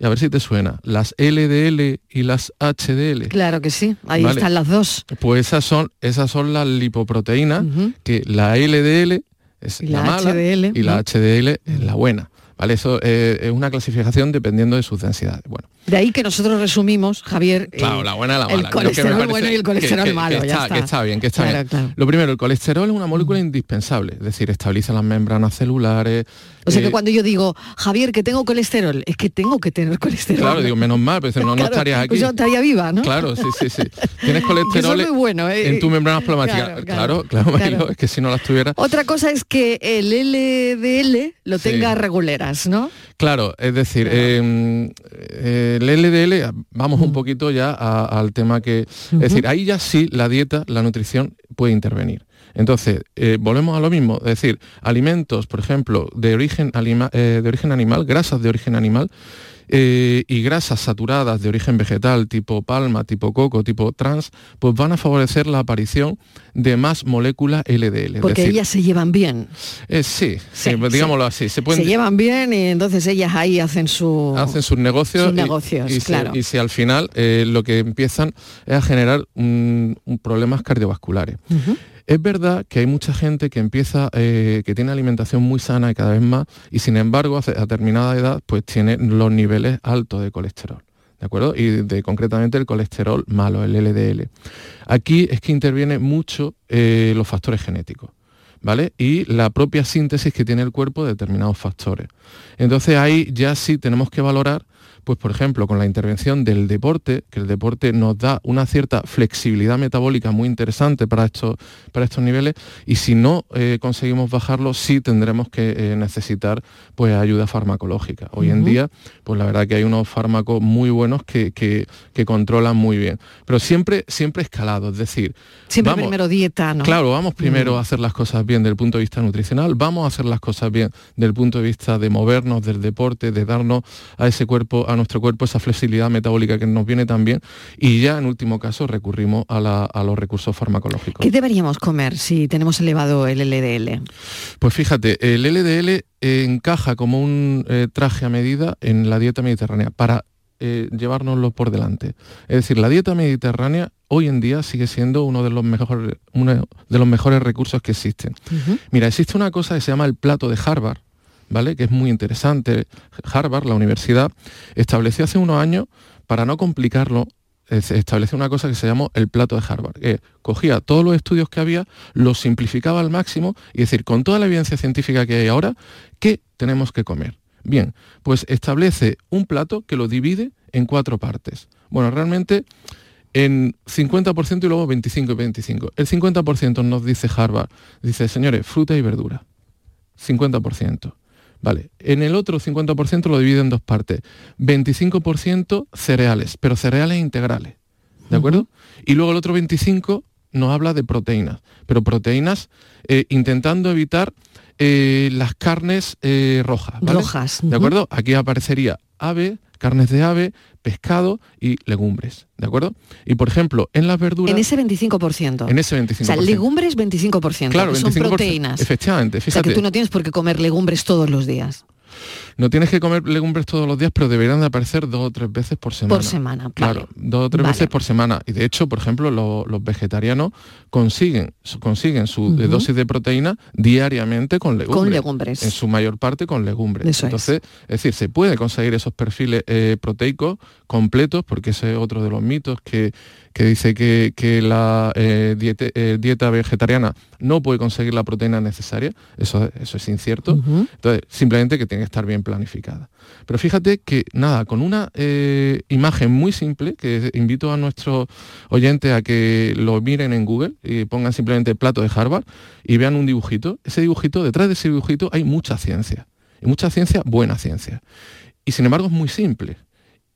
E: Y a ver si te suena. Las LDL y las HDL.
C: Claro que sí, ahí
E: Vale.
C: están las dos.
E: Pues esas son, esas son las lipoproteínas, que la LDL es la,
C: la
E: mala
C: HDL,
E: y la
C: ¿no?
E: HDL es la buena. ¿Vale? Eso eh, es una clasificación dependiendo de sus densidades. Bueno,
C: De ahí que nosotros resumimos, Javier,
E: Claro,
C: eh,
E: la buena la
C: el
E: mala. Me
C: colesterol bueno y el colesterol
E: que- que
C: malo. ya
E: está, que está bien, que está
C: Claro,
E: bien.
C: claro.
E: Lo primero, el colesterol es una molécula indispensable, es decir, estabiliza las membranas celulares.
C: O sea que
E: eh,
C: cuando yo digo, Javier, que tengo colesterol, es que tengo que tener colesterol.
E: Claro, digo, menos mal, pero no, no estarías aquí.
C: pues yo estaría viva, ¿no?
E: Claro, sí, sí, sí. Tienes colesterol
C: es muy bueno, ¿eh?
E: en tus membranas plasmáticas.
C: Claro,
E: Claro, es que si no las tuviera...
C: Otra cosa es que el LDL lo
E: Sí.
C: tenga reguleras, ¿no?
E: Claro, es decir, eh, eh, el LDL, vamos un poquito ya al tema que... Es decir, ahí ya sí la dieta, la nutrición puede intervenir. Entonces, eh, volvemos a lo mismo, es decir, alimentos, por ejemplo, de origen, alima- eh, de origen animal, grasas de origen animal, eh, y grasas saturadas de origen vegetal, tipo palma, tipo coco, tipo trans, pues van a favorecer la aparición de más moléculas LDL.
C: Porque
E: decir,
C: ellas se llevan bien.
E: eh, sí, sí,
C: Sí,
E: pues digámoslo así. Se pueden
C: Se llevan bien y entonces ellas ahí hacen su...
E: hacen sus negocios,
C: Sus negocios,
E: y,
C: claro.
E: y si al final eh, lo que empiezan es a generar un- un problemas cardiovasculares. Es verdad que hay mucha gente que empieza, eh, que tiene alimentación muy sana y cada vez más, y sin embargo a determinada edad pues tiene los niveles altos de colesterol. ¿De acuerdo? Y de concretamente el colesterol malo, el LDL. Aquí es que interviene mucho eh, los factores genéticos. ¿Vale? Y la propia síntesis que tiene el cuerpo de determinados factores. Entonces ahí ya sí tenemos que valorar, pues por ejemplo, con la intervención del deporte, que el deporte nos da una cierta flexibilidad metabólica muy interesante para estos, para estos niveles, y si no eh, conseguimos bajarlo, sí tendremos que eh, necesitar pues ayuda farmacológica. Hoy en día, pues la verdad que hay unos fármacos muy buenos que, que- que controlan muy bien. Pero siempre, siempre escalado, es decir,
C: Siempre
E: vamos-
C: primero dieta, ¿no?
E: Claro, vamos primero
C: Mm.
E: a hacer las cosas bien desde el punto de vista nutricional, vamos a hacer las cosas bien desde el punto de vista de movernos, del deporte, de darnos a ese cuerpo, a nuestro cuerpo esa flexibilidad metabólica que nos viene tan bien y ya en último caso recurrimos a, la- a los recursos farmacológicos.
C: ¿Qué deberíamos comer si tenemos elevado el LDL?
E: Pues fíjate, el LDL encaja como un eh, traje a medida en la dieta mediterránea para eh, llevárnoslo por delante. Es decir, la dieta mediterránea hoy en día sigue siendo uno de los mejores, uno de los mejores recursos que existen. Mira, existe una cosa que se llama el plato de Harvard, Que es muy interesante. Harvard, la universidad, estableció hace unos años, para no complicarlo, es- estableció una cosa que se llamó el plato de Harvard, que cogía todos los estudios que había, los simplificaba al máximo y decir, con toda la evidencia científica que hay ahora, ¿qué tenemos que comer? Bien, pues establece un plato que lo divide en cuatro partes. Bueno, realmente en 50% y luego 25 y 25. El 50% nos dice Harvard, dice, señores, fruta y verdura. 50%. Vale, en el otro 50% lo divide en dos partes. 25% cereales, pero cereales integrales. ¿De acuerdo? Y luego el otro 25% nos habla de proteínas, pero proteínas eh, intentando evitar eh, las carnes eh, rojas.
C: Rojas.
E: ¿De acuerdo? Aquí aparecería ave, carnes de ave, pescado y legumbres, ¿de acuerdo? Y por ejemplo, en las verduras...
C: En ese 25%.
E: En ese 25%.
C: O sea, legumbres 25%,
E: claro,
C: que son proteínas.
E: Efectivamente, fíjate.
C: O sea, que tú no tienes por qué comer legumbres todos los días.
E: No tienes que comer legumbres todos los días, pero deberían de aparecer dos o tres veces por semana.
C: Por semana,
E: claro. Dos o tres veces por semana. Y de hecho, por ejemplo, los vegetarianos consiguen, consiguen su dosis de proteína diariamente con legumbres.
C: Con legumbres.
E: En su mayor parte con legumbres. Entonces, es. decir, se puede conseguir esos perfiles eh, proteicos completos, porque ese es otro de los mitos que, que dice que, la eh, eh, dieta, vegetariana no puede conseguir la proteína necesaria, eso, eso es incierto, entonces simplemente que tiene que estar bien planificada. Pero fíjate que nada, con una eh, imagen muy simple, que invito a nuestros oyentes a que lo miren en Google y pongan simplemente plato de Harvard y vean un dibujito, ese dibujito, detrás de ese dibujito hay mucha ciencia, y mucha ciencia, buena ciencia. Y sin embargo es muy simple.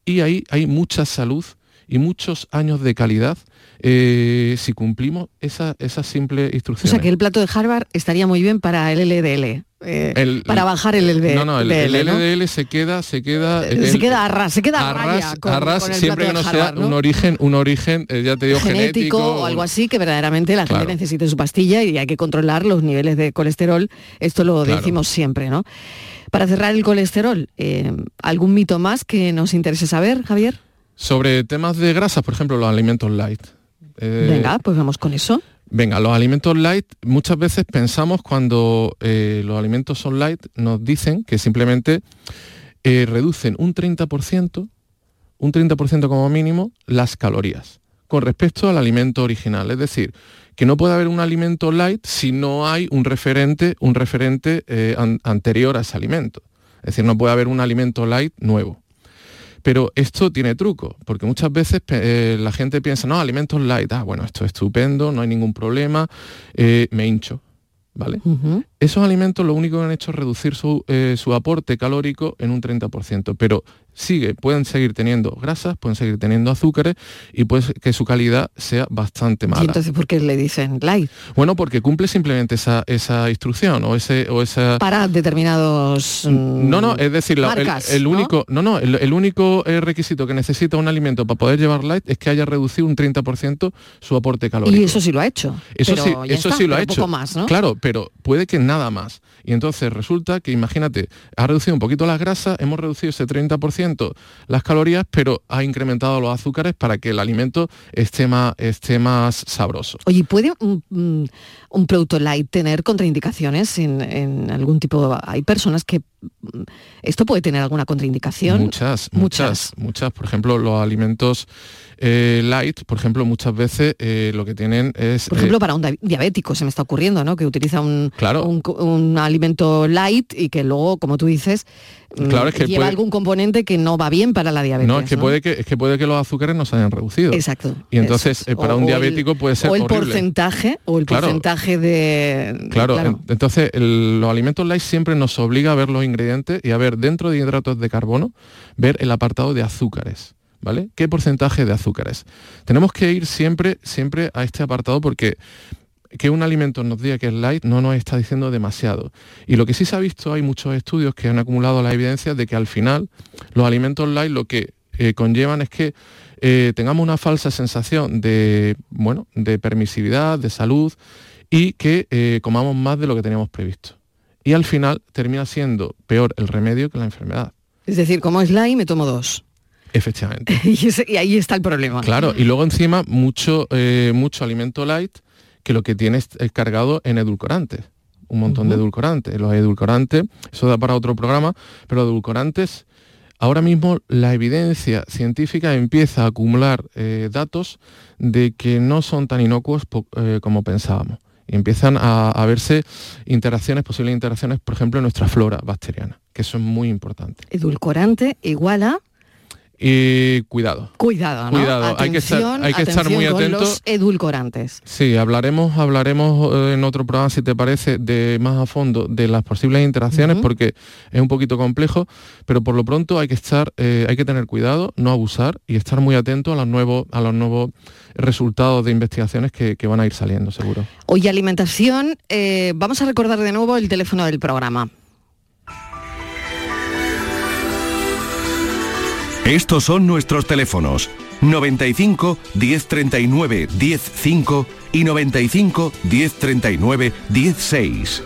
E: Y ahí hay mucha salud y muchos años de calidad eh, si cumplimos esa, esa simple instrucción.
C: O sea que el plato de Harvard estaría muy bien para el LDL. Eh, para bajar el LDL.
E: No, no, el, LDL se queda, se queda.
C: Eh, se queda a ras, se queda a
E: ras, con, siempre que no sea un origen, un origen, ya te digo, genético,
C: o algo así, que verdaderamente la gente necesite su pastilla y hay que controlar los niveles de colesterol. Esto lo decimos siempre, ¿no? Para cerrar el colesterol, ¿algún mito más que nos interese saber, Javier?
E: Sobre temas de grasas, por ejemplo, los alimentos light.
C: Eh, venga, pues vamos con eso.
E: Venga, los alimentos light, muchas veces pensamos cuando eh, los alimentos son light, nos dicen que simplemente eh, reducen un 30%, un 30% como mínimo, las calorías con respecto al alimento original. Es decir, que no puede haber un alimento light si no hay un referente, un referente anterior a ese alimento. Es decir, no puede haber un alimento light nuevo. Pero esto tiene truco, porque muchas veces eh, la gente piensa, no, alimentos light, ah, bueno, esto es estupendo, no hay ningún problema, eh, me hincho. ¿Vale? Esos alimentos lo único que han hecho es reducir su, eh, su aporte calórico en un 30%, pero sigue, pueden seguir teniendo grasas, pueden seguir teniendo azúcares y pues que su calidad sea bastante mala.
C: ¿Y entonces por qué le dicen light?
E: Bueno, porque cumple simplemente esa, esa instrucción o ese o esa
C: para determinados
E: No, no, es decir, el, único no, no, el, único eh, requisito que necesita un alimento para poder llevar light es que haya reducido un 30% su aporte calórico.
C: Y eso sí lo ha hecho.
E: Eso sí, eso sí lo ha hecho.
C: Poco más, ¿no?
E: Claro, pero puede que nada más. Y entonces resulta que imagínate, ha reducido un poquito las grasas, hemos reducido ese 30% las calorías, pero ha incrementado los azúcares para que el alimento esté más, esté más sabroso.
C: Oye, ¿puede un, producto light tener contraindicaciones en, algún tipo? Hay personas que esto puede tener alguna contraindicación.
E: Muchas, muchas, muchas. Por ejemplo, los alimentos eh, light, por ejemplo, muchas veces eh, lo que tienen es...
C: Por ejemplo, eh, para un diabético se me está ocurriendo, ¿no? Que utiliza un, un, alimento light y que luego, como tú dices, mm, claro, es que lleva algún componente que no va bien para la diabetes.
E: No, es que, Puede, que, es que puede que los azúcares no se hayan reducido.
C: Exacto.
E: Y entonces, para un diabético puede ser
C: O el porcentaje, o el porcentaje de...
E: Claro, entonces los alimentos light siempre nos obliga a ver los ingredientes y a ver dentro de hidratos de carbono, ver el apartado de azúcares. ¿vale? ¿Qué porcentaje de azúcares? Tenemos que ir siempre, siempre a este apartado porque que un alimento nos diga que es light no nos está diciendo demasiado. Y lo que sí se ha visto, hay muchos estudios que han acumulado la evidencia de que al final los alimentos light lo que eh, conllevan es que eh, tengamos una falsa sensación de, bueno, de permisividad, de salud y que eh, comamos más de lo que teníamos previsto. Y al final termina siendo peor el remedio que la enfermedad.
C: Es decir, como es light, me tomo dos.
E: Efectivamente.
C: y, ahí está el problema.
E: Claro, y luego encima mucho, eh, mucho alimento light que lo que tiene es, cargado en edulcorantes. Un montón de edulcorantes. Los edulcorantes, eso da para otro programa, pero edulcorantes, ahora mismo la evidencia científica empieza a acumular eh, datos de que no son tan inocuos eh, como pensábamos. Y empiezan a, verse interacciones, posibles interacciones, por ejemplo, en nuestra flora bacteriana, que eso es muy importante.
C: Edulcorante igual a
E: Y cuidado.
C: Cuidado, ¿no?
E: Cuidado, hay que estar, hay que estar muy
C: con
E: atento.
C: los edulcorantes.
E: Sí, hablaremos, hablaremos eh, en otro programa, si te parece, de más a fondo de las posibles interacciones, porque es un poquito complejo, pero por lo pronto hay que estar, eh, hay que tener cuidado, no abusar y estar muy atento a los nuevos, a los nuevos resultados de investigaciones que, que van a ir saliendo, seguro.
C: Hoy alimentación, eh, vamos a recordar de nuevo el teléfono del programa.
A: Estos son nuestros teléfonos 95 1039 105 y 95 1039 16.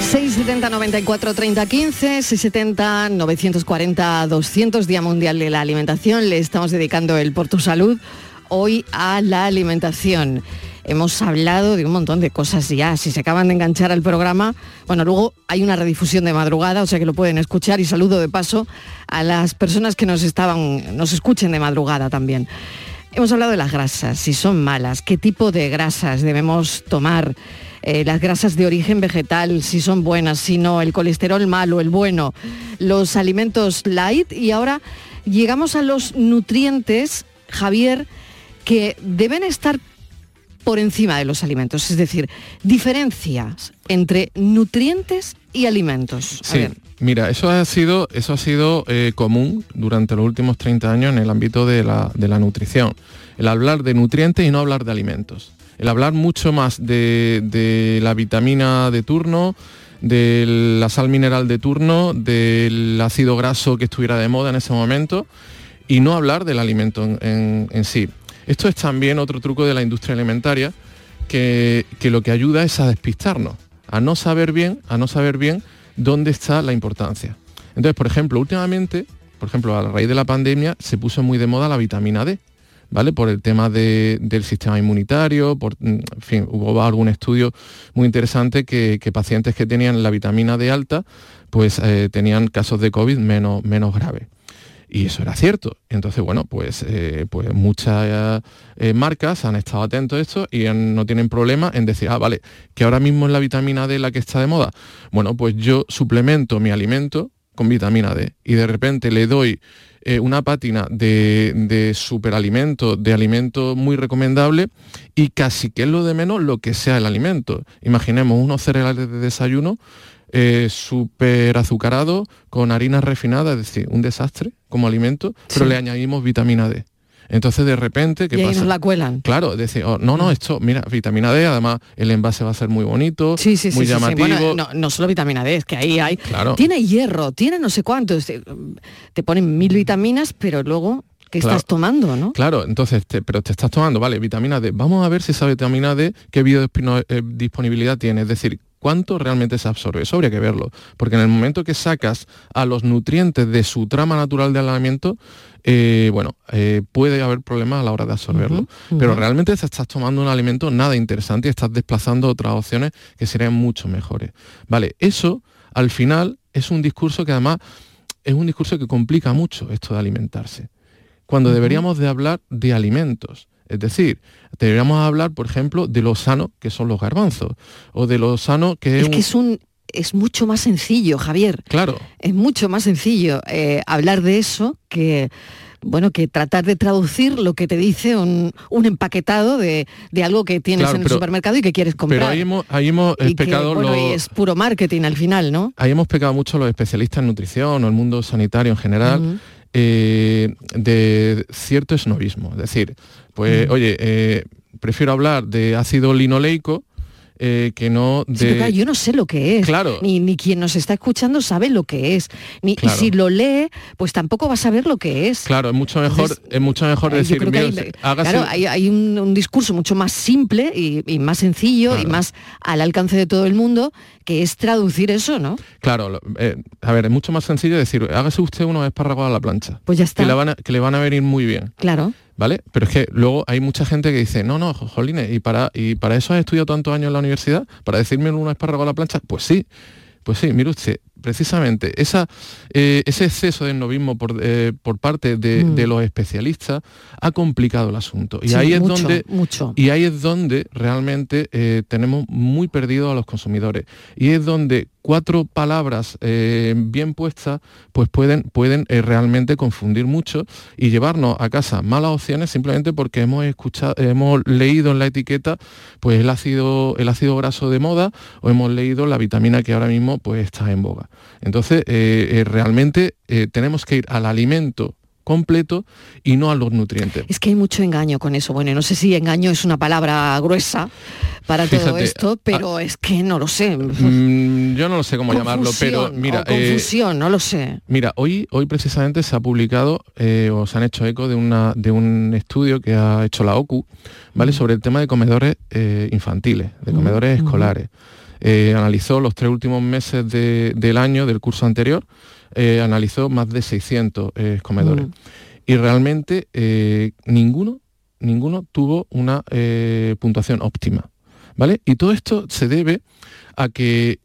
C: 670 94 30 15, 670 940 200, Día Mundial de la Alimentación. Le estamos dedicando el Por tu Salud hoy a la alimentación. Hemos hablado de un montón de cosas ya. Si se acaban de enganchar al programa, bueno, luego hay una redifusión de madrugada, o sea que lo pueden escuchar y saludo de paso a las personas que nos estaban, nos escuchen de madrugada también. Hemos hablado de las grasas, si son malas, qué tipo de grasas debemos tomar, eh, las grasas de origen vegetal, si son buenas, si no, el colesterol malo, el bueno, los alimentos light y ahora llegamos a los nutrientes, Javier, que deben estar por encima de los alimentos, es decir, diferencias entre nutrientes y alimentos. A
E: Sí,
C: ver,
E: mira, eso ha sido, eso ha sido eh, común durante los últimos 30 años en el ámbito de la, de la nutrición. El hablar de nutrientes y no hablar de alimentos. El hablar mucho más de, de la vitamina de turno, de la sal mineral de turno, del ácido graso que estuviera de moda en ese momento y no hablar del alimento en, en- en sí. Esto es también otro truco de la industria alimentaria que, que lo que ayuda es a despistarnos, a no saber bien, a no saber bien dónde está la importancia. Entonces, por ejemplo, últimamente, por ejemplo, a raíz de la pandemia, se puso muy de moda la vitamina D, ¿vale? Por el tema de- del sistema inmunitario, por, mm, en fin, hubo algún estudio muy interesante que, que pacientes que tenían la vitamina D alta, pues eh, tenían casos de COVID menos, menos graves. Y eso era cierto. Entonces, bueno, pues, eh, pues muchas eh, marcas han estado atentos a esto y no tienen problema en decir, ah, vale, que ahora mismo es la vitamina D la que está de moda. Bueno, pues yo suplemento mi alimento con vitamina D y de repente le doy eh, una pátina de, de superalimento, de alimento muy recomendable y casi que es lo de menos lo que sea el alimento. Imaginemos unos cereales de desayuno eh, súper azucarado con harina refinada, es decir, un desastre como alimento, pero le añadimos vitamina D. Entonces de repente, ¿qué
C: y ahí
E: pasa?
C: nos la cuelan.
E: Claro, decir, oh, no, no, esto, mira, vitamina D, además el envase va a ser muy bonito,
C: Sí, sí,
E: muy
C: sí,
E: llamativo.
C: Bueno, no, no solo vitamina D, es que ahí hay...
E: Claro.
C: Tiene hierro, tiene no sé cuántos. Te, te ponen mil vitaminas, pero luego, ¿qué
E: Claro.
C: estás tomando, no?
E: Claro, entonces, te- pero te estás tomando, vale, vitamina D. Vamos a ver si esa vitamina D qué biodisponibilidad tiene, es decir, cuánto realmente se absorbe. Eso habría que verlo, porque en el momento que sacas a los nutrientes de su trama natural del alimento, eh, bueno, eh, puede haber problemas a la hora de absorberlo. Pero realmente te estás tomando un alimento nada interesante y estás desplazando otras opciones que serían mucho mejores. Vale, eso al final es un discurso que además es un discurso que complica mucho esto de alimentarse cuando deberíamos de hablar de alimentos. Es decir, deberíamos hablar, por ejemplo, de lo sano que son los garbanzos, o de lo sano que es,
C: Es que
E: un-
C: es un... Es mucho más sencillo, Javier.
E: Claro,
C: Es mucho más sencillo eh, hablar de eso que bueno, que tratar de traducir lo que te dice un, un empaquetado de, de algo que tienes
E: Claro,
C: en el supermercado y que quieres comprar.
E: pero ahí hemos, ahí hemos
C: Y que,
E: pecado
C: bueno,
E: los-
C: y es puro marketing al final, ¿no?
E: ahí hemos pecado mucho los especialistas en nutrición o el mundo sanitario en general. Eh, de cierto esnovismo. Es decir, pues,
C: Ujú.
E: oye, eh, prefiero hablar de ácido linoleico eh, que no de...
C: Sí, pero claro, yo no sé lo que es.
E: Claro.
C: Ni, ni quien nos está escuchando sabe lo que es. Ni,
E: Claro.
C: Y si lo lee, pues tampoco va a saber lo que es.
E: Claro, es mucho mejor,
C: Entonces,
E: es mucho mejor decir,
C: yo creo que hay,
E: hágase-
C: claro, hay, hay un, un discurso mucho más simple y, y más sencillo y más al alcance de todo el mundo, que es traducir eso, ¿no?
E: Claro, eh, a ver, es mucho más sencillo decir, hágase usted unos espárragos a la plancha.
C: Pues ya está.
E: Que le van a, que le van a venir muy bien.
C: Claro.
E: ¿Vale? Pero es que luego hay mucha gente que dice, no, no, jo- jolines, ¿y para, ¿y para eso has estudiado tantos años en la universidad? ¿Para decirme un espárrago a la plancha? Pues sí, pues sí, mire usted, precisamente esa, eh, ese exceso de novismo por, eh, por parte de,
C: Mm.
E: de los especialistas ha complicado el asunto. Y
C: Sí,
E: ahí es
C: mucho,
E: donde
C: mucho.
E: y ahí es donde realmente eh, tenemos muy perdido a los consumidores. Y es donde cuatro palabras bien puestas pues pueden, pueden realmente confundir mucho y llevarnos a casa malas opciones simplemente porque hemos escuchado, hemos leído en la etiqueta pues el ácido, el ácido graso de moda o hemos leído la vitamina que ahora mismo pues está en boga. Entonces, eh, eh, realmente eh, tenemos que ir al alimento completo y no a los nutrientes.
C: Es que hay mucho engaño con eso. Bueno, no sé si engaño es una palabra gruesa para todo esto, pero es que no lo sé.
E: Mm, yo no lo sé cómo llamarlo, pero mira,
C: o
E: eh,
C: confusión, no lo sé.
E: mira, hoy, hoy precisamente se ha publicado eh, o se han hecho eco de, una, de un estudio que ha hecho la OCU, ¿vale? Sobre el tema de comedores eh, infantiles, de comedores
G: ujú.
E: escolares. Eh, analizó los tres últimos meses de- del año, del curso anterior, eh, analizó más de 600 eh, comedores.
G: Mm.
E: Y realmente ninguno, ninguno tuvo una puntuación óptima. ¿Vale? Y todo esto se debe a que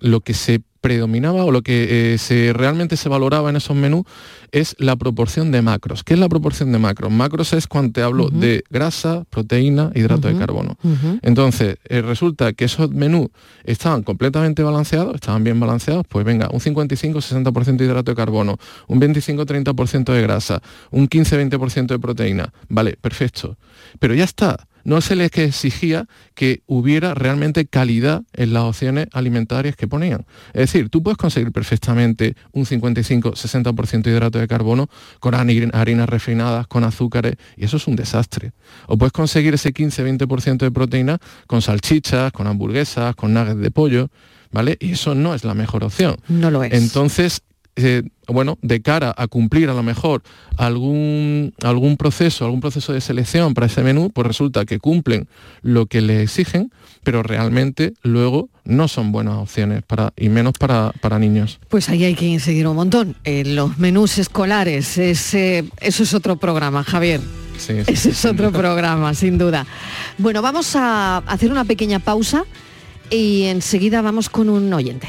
E: lo que se predominaba o lo que eh, se realmente se valoraba en esos menús es la proporción de macros. ¿Qué es la proporción de macros? Macros es cuando te hablo de grasa, proteína, hidrato de carbono. Entonces, eh, resulta que esos menús estaban completamente balanceados, estaban bien balanceados, pues venga, un 55-60% de hidrato de carbono, un 25-30% de grasa, un 15-20% de proteína. Vale, perfecto. Pero ya está. No se les exigía que hubiera realmente calidad en las opciones alimentarias que ponían. Es decir, tú puedes conseguir perfectamente un 55-60% de hidrato de carbono con hari- harinas refinadas, con azúcares, y eso es un desastre. O puedes conseguir ese 15-20% de proteína con salchichas, con hamburguesas, con nuggets de pollo, ¿vale? Y eso no es la mejor opción.
C: No lo es.
E: Entonces, eh, bueno, de cara a cumplir a lo mejor algún, algún proceso, algún proceso de selección para ese menú, pues resulta que cumplen lo que le exigen, pero realmente luego no son buenas opciones para, y menos para, para niños.
C: Pues ahí hay que incidir un montón. En los menús escolares, ese- eso es otro programa, Javier.
E: Sí, sí,
C: Ese es otro programa, sin duda. Bueno, vamos a hacer una pequeña pausa y enseguida vamos con un oyente.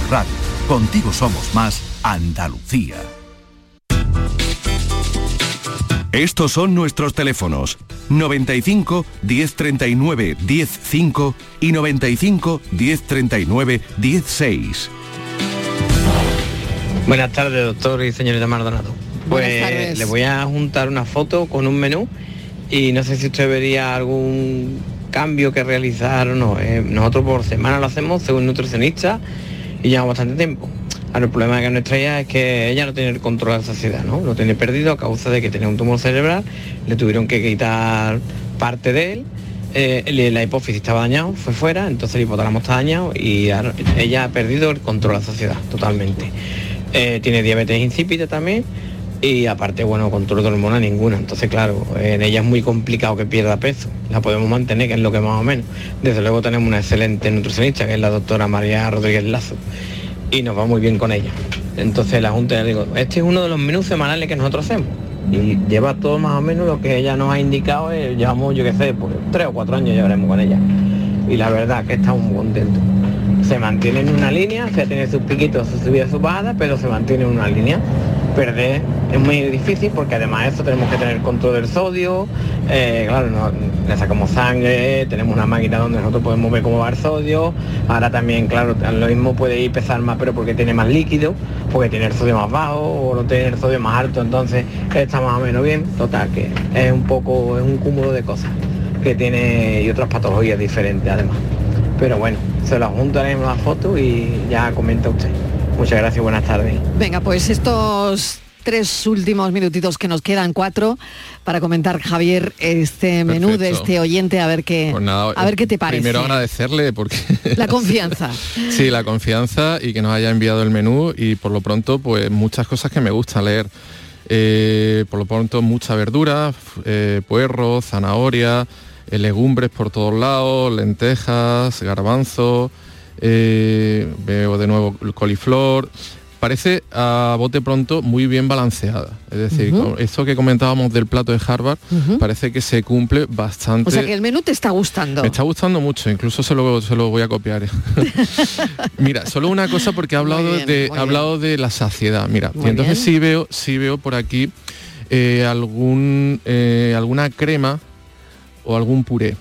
H: Radio. Contigo somos más Andalucía.
A: Estos son nuestros teléfonos 95 1039 105 y 95 1039 16.
I: Buenas tardes, doctor y señorita Maldonado.
A: Buenas
I: Pues
A: tardes.
I: le voy a juntar una foto con un menú y no sé si usted vería algún cambio que realizar o no. Eh, nosotros por semana lo hacemos según nutricionista y llevamos bastante tiempo. Ahora el problema que nuestra hija es que ella no tiene el control de la saciedad, ¿no? Lo tiene perdido a causa de que tenía un tumor cerebral, le tuvieron que quitar parte de él, eh, la hipófisis estaba dañado, fue fuera, entonces el hipotálamo está dañado y ella ha perdido el control de la saciedad totalmente. Eh, tiene diabetes insípida también y aparte, bueno, control de hormona ninguna. Entonces, claro, en ella es muy complicado que pierda peso. La podemos mantener, que es lo que más o menos. Desde luego tenemos una excelente nutricionista, que es la doctora María Rodríguez Lazo. Y nos va muy bien con ella. Entonces la Junta le digo, este es uno de los menús semanales que nosotros hacemos. Y lleva todo más o menos lo que ella nos ha indicado, eh, llevamos, yo qué sé, pues tres o cuatro años llevaremos con ella. Y la verdad que estamos muy contentos. Se mantiene en una línea, o sea, tiene sus piquitos, sus subidas, sus bajadas, pero se mantiene en una línea. Perder es muy difícil porque además de eso tenemos que tener control del sodio, eh, claro, no- le sacamos sangre, tenemos una máquina donde nosotros podemos ver cómo va el sodio, ahora también, claro, lo mismo puede ir pesar más pero porque tiene más líquido, porque tiene el sodio más bajo o no tiene el sodio más alto, entonces está más o menos bien, total, que es un poco, es un cúmulo de cosas que tiene y otras patologías diferentes además. Pero bueno, se lo juntaremos la foto y ya comenta usted. Muchas gracias, buenas tardes.
C: Venga, pues estos tres últimos minutitos que nos quedan, cuatro, para comentar, Javier, este menú de este oyente, a ver qué,
E: Pues nada,
C: a ver qué te parece.
E: Primero agradecerle porque
C: La confianza.
E: sí, la confianza y que nos haya enviado el menú y por lo pronto pues muchas cosas que me gusta leer. Eh, por lo pronto mucha verdura, eh, puerro, zanahoria, eh, legumbres por todos lados, lentejas, garbanzo, eh, veo de nuevo el coliflor. Parece a bote pronto muy bien balanceada. Es decir, con esto que comentábamos del plato de Harvard, parece que se cumple bastante.
C: O sea que el menú te está gustando.
E: Me está gustando mucho, incluso se lo, se lo voy a copiar. Mira, solo una cosa porque ha hablado,
C: bien,
E: de, ha hablado de la saciedad. Mira,
C: Muy
E: y entonces
C: bien.
E: sí veo, sí veo por aquí eh, algún, eh, alguna crema o algún puré.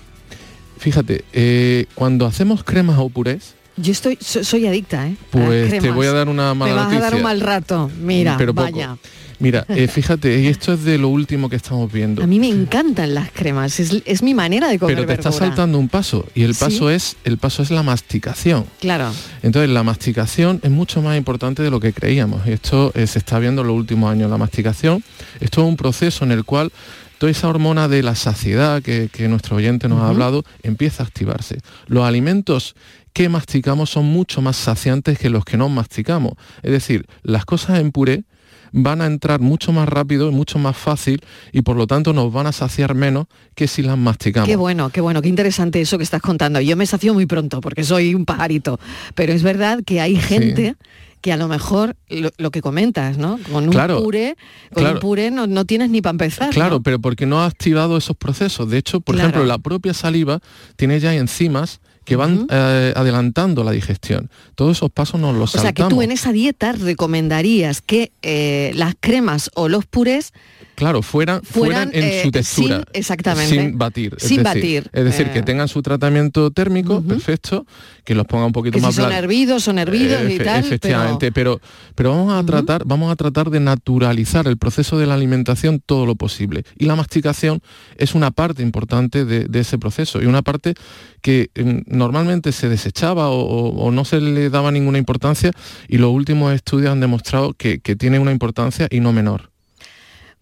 E: Fíjate, eh, cuando hacemos cremas o purés,
C: Yo estoy, so- soy adicta, ¿eh?
E: pues te voy a dar una mala
C: Me vas
E: noticia.
C: a dar un mal rato. Mira,
E: Pero
C: vaya.
E: Mira, eh, fíjate, y esto es de lo último que estamos viendo.
C: A mí me encantan las cremas, es, es mi manera de comer
E: Pero te estás
C: verdura.
E: saltando un paso y el
C: Sí.
E: paso es el paso es la masticación.
C: Claro.
E: Entonces la masticación es mucho más importante de lo que creíamos. Y esto eh, se está viendo en los últimos años. La masticación es todo un proceso en el cual toda esa hormona de la saciedad que, que nuestro oyente nos ha hablado empieza a activarse. Los alimentos que masticamos son mucho más saciantes que los que no masticamos. Es decir, las cosas en puré van a entrar mucho más rápido y mucho más fácil y por lo tanto nos van a saciar menos que si las masticamos.
C: Qué bueno, qué bueno, qué interesante eso que estás contando. Yo me sacio muy pronto porque soy un pajarito, pero es verdad que hay gente que a lo mejor lo, lo que comentas, ¿no? Con un
E: Claro,
C: puré, con
E: claro.
C: un puré no, no tienes ni para empezar.
E: Claro,
C: ¿no?
E: pero porque no ha activado esos procesos. De hecho, por
C: Claro.
E: ejemplo, la propia saliva tiene ya enzimas que van eh, adelantando la digestión. Todos esos pasos nos los
C: O sea que
E: saltamos.
C: tú en esa dieta recomendarías que eh, las cremas o los purés
E: Claro, fueran,
C: fueran,
E: fueran en
C: eh,
E: su textura.
C: sin- exactamente.
E: Sin batir. es
C: Sin
E: decir-
C: batir,
E: Es decir,
C: eh.
E: que tengan su tratamiento térmico, perfecto, que los ponga un poquito
C: que si
E: más
C: son
E: blan-
C: hervidos, son hervidos y tal,
E: efectivamente, pero, pero vamos a tratar, vamos a tratar de naturalizar el proceso de la alimentación todo lo posible. Y la masticación es una parte importante de, de ese proceso y una parte que mm, normalmente se desechaba o, no se le daba ninguna importancia y los últimos estudios han demostrado que, que tiene una importancia y no menor.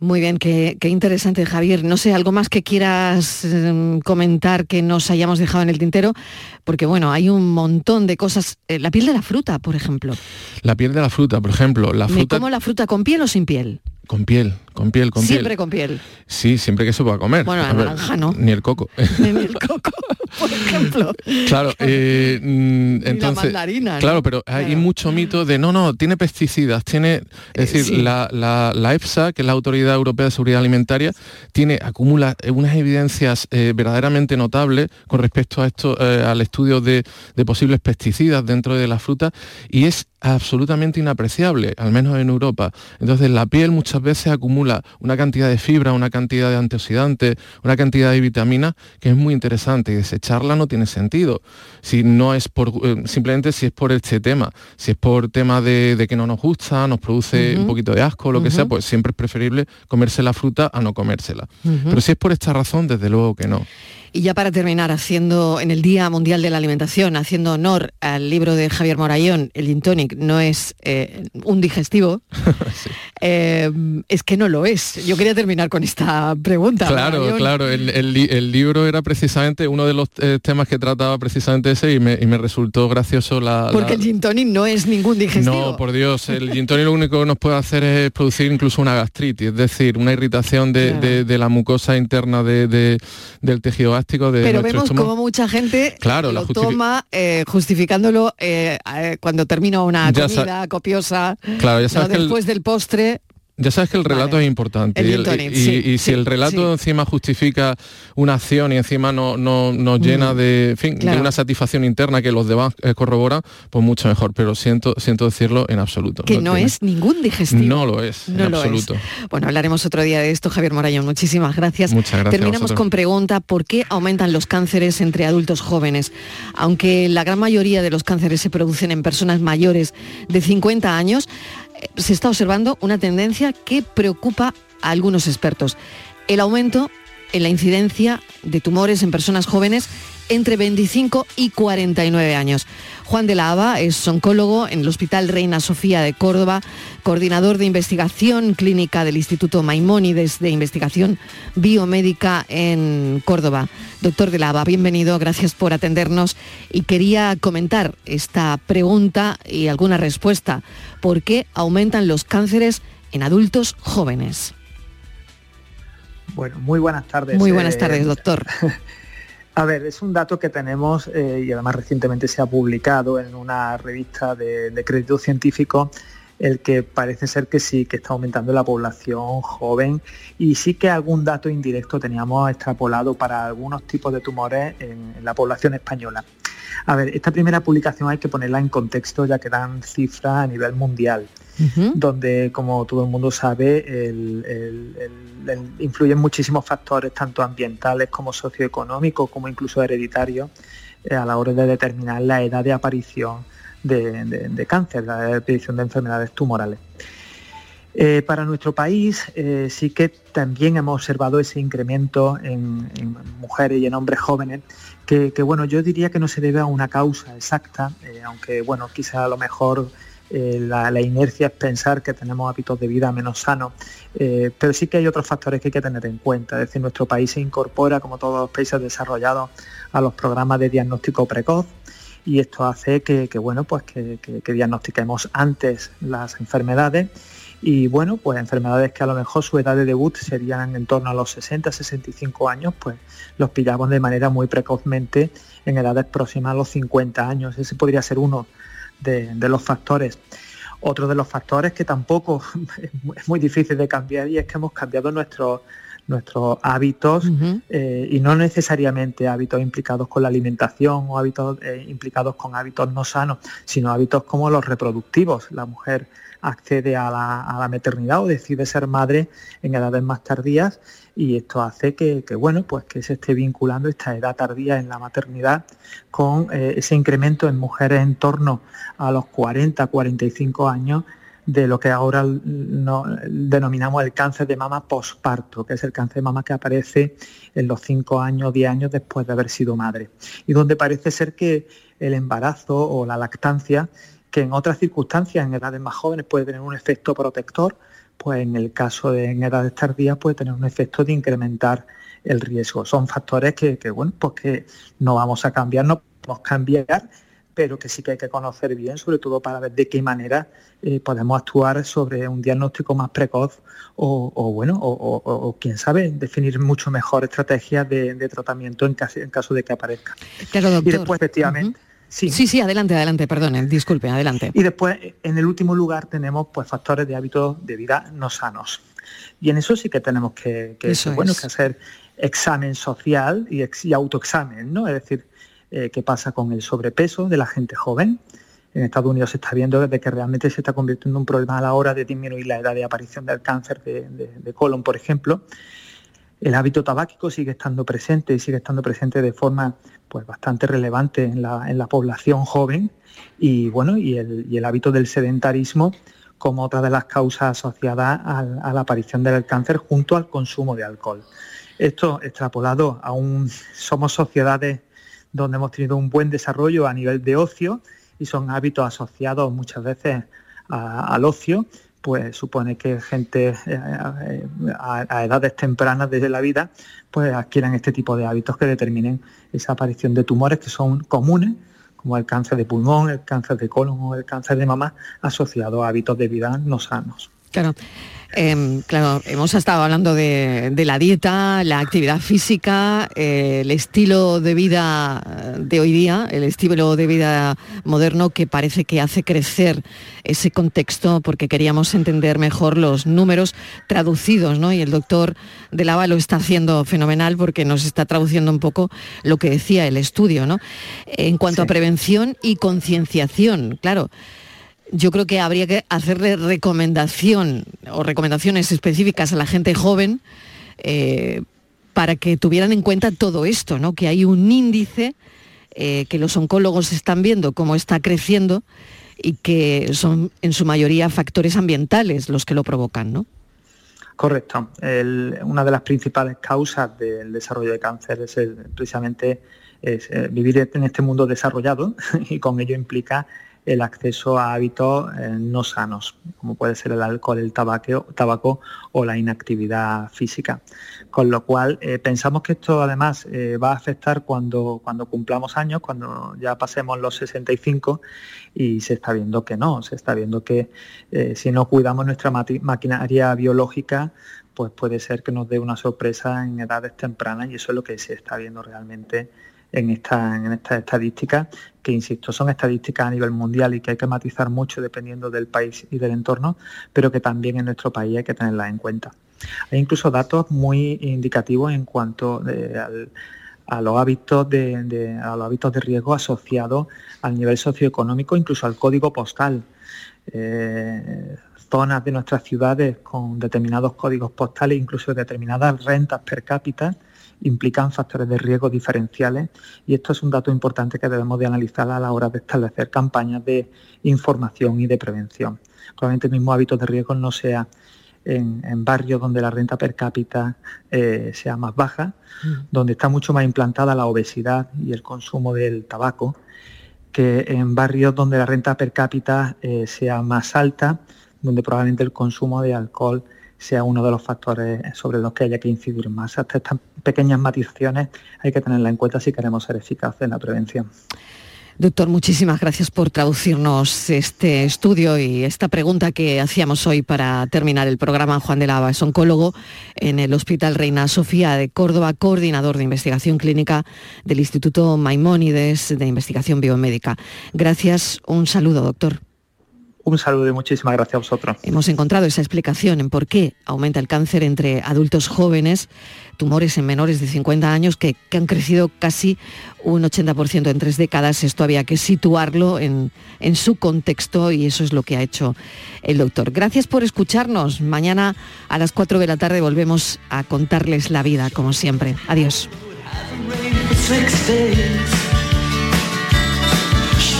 C: Muy bien, qué, qué interesante, Javier. No sé, algo más que quieras em, comentar que nos hayamos dejado en el tintero, porque bueno, hay un montón de cosas. Eh, la piel de la fruta, por ejemplo.
E: La piel de la fruta, por ejemplo, la
C: ¿Me
E: fruta
C: como la fruta con piel o sin piel?
E: con piel, con piel, con
C: Siempre
E: piel.
C: con piel.
E: Sí, siempre que se pueda comer.
C: Bueno, la naranja no.
E: Ni el coco.
C: Ni el coco, por ejemplo.
E: Claro, eh, mm, entonces,
C: mandarina, ¿no?
E: claro, pero hay mucho mito de no, no, tiene pesticidas, tiene, es decir,
C: sí.
E: la, la- la EFSA, que es la Autoridad Europea de Seguridad Alimentaria, tiene, acumula eh, unas evidencias eh, verdaderamente notables con respecto a esto, eh, al estudio de, de posibles pesticidas dentro de la fruta y es absolutamente inapreciable, al menos en Europa. Entonces la piel muchas veces acumula una cantidad de fibra, una cantidad de antioxidantes, una cantidad de vitaminas que es muy interesante y desecharla no tiene sentido. Si no es por, eh, simplemente si es por este tema, si es por tema de, de que no nos gusta, nos produce un poquito de asco, lo que sea, pues siempre es preferible comerse la fruta a no comérsela. Pero si es por esta razón, desde luego que no.
C: Y ya para terminar, haciendo en el Día Mundial de la Alimentación, haciendo honor al libro de Javier Morayón, el gin tonic no es eh, un digestivo, eh, es que no lo es. Yo quería terminar con esta pregunta.
E: Claro,
C: Morayón.
E: claro. El, el li- el libro era precisamente uno de los eh, temas que trataba precisamente ese y me, y me resultó gracioso la...
C: Porque
E: la-
C: el gin tonic no es ningún digestivo.
E: No, por Dios, el gin tonic lo único que nos puede hacer es producir incluso una gastritis, es decir, una irritación de,
C: Claro.
E: de- de la mucosa interna de- de- del tejido gástrico de
C: Pero vemos como mucha gente
E: Claro,
C: lo toma eh, justificándolo eh, eh, cuando termina una
E: Ya
C: comida copiosa,
E: Claro, ya
C: ¿no?
E: sabes que el-
C: después del postre.
E: Ya sabes que el relato es importante.
C: El
E: y,
C: gin
E: el-
C: tonic,
E: y-
C: sí,
E: y si
C: sí,
E: el relato
C: sí.
E: encima justifica una acción y encima no, no- nos llena
C: Mm,
E: de, en fin, de una satisfacción interna que los demás eh, corroboran, pues mucho mejor. Pero siento, siento decirlo en absoluto.
C: Que no, es ningún digestivo.
E: No lo es,
C: No
E: en
C: lo es.
E: absoluto.
C: Bueno, hablaremos otro día de esto, Javier Morayón. Muchísimas gracias.
E: Muchas gracias
C: Terminamos con pregunta, ¿por qué aumentan los cánceres entre adultos jóvenes? Aunque la gran mayoría de los cánceres se producen en personas mayores de 50 años, se está observando una tendencia que preocupa a algunos expertos. El aumento en la incidencia de tumores en personas jóvenes entre 25 y 49 años. Juan de la Haba es oncólogo en el Hospital Reina Sofía de Córdoba, coordinador de investigación clínica del Instituto Maimónides de Investigación Biomédica en Córdoba. Doctor de la Haba, bienvenido, gracias por atendernos y quería comentar esta pregunta y alguna respuesta. ¿Por qué aumentan los cánceres en adultos jóvenes?
G: Bueno, muy buenas tardes.
C: Muy buenas
G: Eh,
C: tardes, doctor.
G: A ver, es un dato que tenemos eh, y además recientemente se ha publicado en una revista de, crédito científico el que parece ser que sí, que está aumentando la población joven y sí que algún dato indirecto teníamos extrapolado para algunos tipos de tumores en, en la población española. A ver, esta primera publicación hay que ponerla en contexto ya que dan cifras a nivel mundial donde, como todo el mundo sabe, el- influyen muchísimos factores, tanto ambientales como socioeconómicos, como incluso hereditarios, eh, a la hora de determinar la edad de aparición de, cáncer, la edad de aparición de enfermedades tumorales. Eh, para nuestro país eh, sí que también hemos observado ese incremento en, mujeres y en hombres jóvenes, que, bueno, yo diría que no se debe a una causa exacta, aunque bueno, quizá a lo mejor eh, la, inercia es pensar que tenemos hábitos de vida menos sanos, eh, pero sí que hay otros factores que hay que tener en cuenta. Es decir, nuestro país se incorpora, como todos los países desarrollados, a los programas de diagnóstico precoz y esto hace que, bueno, pues que, que- que diagnostiquemos antes las enfermedades y bueno, pues enfermedades que a lo mejor su edad de debut serían en torno a los 60, 65 años, pues los pillamos de manera muy precozmente en edades próximas a los 50 años. Ese podría ser uno de, de los factores. Otro de los factores que tampoco es muy- difícil de cambiar y es que hemos cambiado nuestros nuestros hábitos eh, y no necesariamente hábitos implicados con la alimentación o hábitos eh, implicados con hábitos no sanos, sino hábitos como los reproductivos. La mujer accede a la, a la maternidad o decide ser madre en edades más tardías y esto hace que, bueno pues que se esté vinculando esta edad tardía en la maternidad con eh, ese incremento en mujeres en torno a los 40 45 años de lo que ahora no- denominamos el cáncer de mama posparto, que es el cáncer de mama que aparece en los 5 años, 10 años después de haber sido madre. Y donde parece ser que el embarazo o la lactancia, que en otras circunstancias, en edades más jóvenes, puede tener un efecto protector, pues en el caso de en edades tardías puede tener un efecto de incrementar el riesgo. Son factores que, que, bueno, pues que no vamos a cambiar, no podemos cambiar, pero que sí que hay que conocer bien, sobre todo para ver de qué manera eh, podemos actuar sobre un diagnóstico más precoz o, o, bueno, o, o- o, quién sabe, definir mucho mejor estrategias de, de tratamiento en caso, en caso de que aparezca.
C: Claro, doctor.
G: Y después, efectivamente, sí.
C: Sí, sí, adelante, adelante, perdone, disculpe, adelante.
G: Y después, en el último lugar, tenemos pues factores de hábitos de vida no sanos. Y en eso sí que tenemos que, que-
C: Eso
G: bueno,
C: es.
G: que hacer examen social y, ex- y autoexamen, ¿no? Es decir, eh, qué pasa con el sobrepeso de la gente joven. En Estados Unidos se está viendo desde que realmente se está convirtiendo en un problema a la hora de disminuir la edad de aparición del cáncer de, de- de colon, por ejemplo. El hábito tabáquico sigue estando presente y sigue estando presente de forma pues, bastante relevante en la, en la población joven y bueno, y el, y el hábito del sedentarismo como otra de las causas asociadas al- a la aparición del cáncer junto al consumo de alcohol. Esto extrapolado a un somos sociedades donde hemos tenido un buen desarrollo a nivel de ocio y son hábitos asociados muchas veces al ocio, pues supone que gente eh, a, a edades tempranas desde la vida pues adquieran este tipo de hábitos que determinen esa aparición de tumores que son comunes, como el cáncer de pulmón, el cáncer de colon o el cáncer de mama, asociado a hábitos de vida no sanos.
C: Claro. Em, claro, hemos estado hablando de, la dieta, la actividad física, eh, el estilo de vida de hoy día, el estilo de vida moderno que parece que hace crecer ese contexto porque queríamos entender mejor los números traducidos, ¿no? Y el doctor de Lava lo está haciendo fenomenal porque nos está traduciendo un poco lo que decía el estudio, ¿no? En cuanto a prevención y concienciación, claro yo creo que habría que hacerle recomendación o recomendaciones específicas a la gente joven eh, para que tuvieran en cuenta todo esto, ¿no? que hay un índice eh, que los oncólogos están viendo cómo está creciendo y que son en su mayoría factores ambientales los que lo provocan, ¿no?
G: Correcto. una de las principales causas del desarrollo de cáncer es precisamente eh, vivir en este mundo desarrollado y con ello implica el acceso a hábitos eh, no sanos, como puede ser el alcohol, el tabaco, o la inactividad física. Con lo cual, eh, pensamos que esto además eh, va a afectar cuando, cuando cumplamos años, cuando ya pasemos los 65 y se está viendo que no, se está viendo que si no cuidamos nuestra maquinaria biológica, pues puede ser que nos dé una sorpresa en edades tempranas y eso es lo que se está viendo realmente en estas en esta estadísticas, que insisto, son estadísticas a nivel mundial y que hay que matizar mucho dependiendo del país y del entorno, pero que también en nuestro país hay que tenerlas en cuenta. Hay incluso datos muy indicativos en cuanto eh, a los hábitos de, a los hábitos de riesgo asociados al nivel socioeconómico, incluso al código postal. Eh, zonas de nuestras ciudades con determinados códigos postales, incluso determinadas rentas per cápita, implican factores de riesgo diferenciales y esto es un dato importante que debemos de analizar a la hora de establecer campañas de información y de prevención. Probablemente el mismo hábito de riesgo no sea en, barrios donde la renta per cápita eh, sea más baja, mm. donde está mucho más implantada la obesidad y el consumo del tabaco, que en barrios donde la renta per cápita eh, sea más alta, donde probablemente el consumo de alcohol sea uno de los factores sobre los que haya que incidir más. Hasta estas pequeñas matizaciones hay que tenerla en cuenta si queremos ser eficaces en la prevención.
C: Doctor, muchísimas gracias por traducirnos este estudio y esta pregunta que hacíamos hoy para terminar el programa. Juan de Lava es oncólogo en el Hospital Reina Sofía de Córdoba, coordinador de investigación clínica del Instituto Maimónides de Investigación Biomédica. Gracias, un saludo, doctor.
G: Un saludo y muchísimas gracias a vosotros.
C: Hemos encontrado esa explicación en por qué aumenta el cáncer entre adultos jóvenes, tumores en menores de 50 años que, han crecido casi un 80% en tres décadas. Esto había que situarlo en, en su contexto y eso es lo que ha hecho el doctor. Gracias por escucharnos. Mañana a las 4 de la tarde volvemos a contarles la vida, como siempre. Adiós.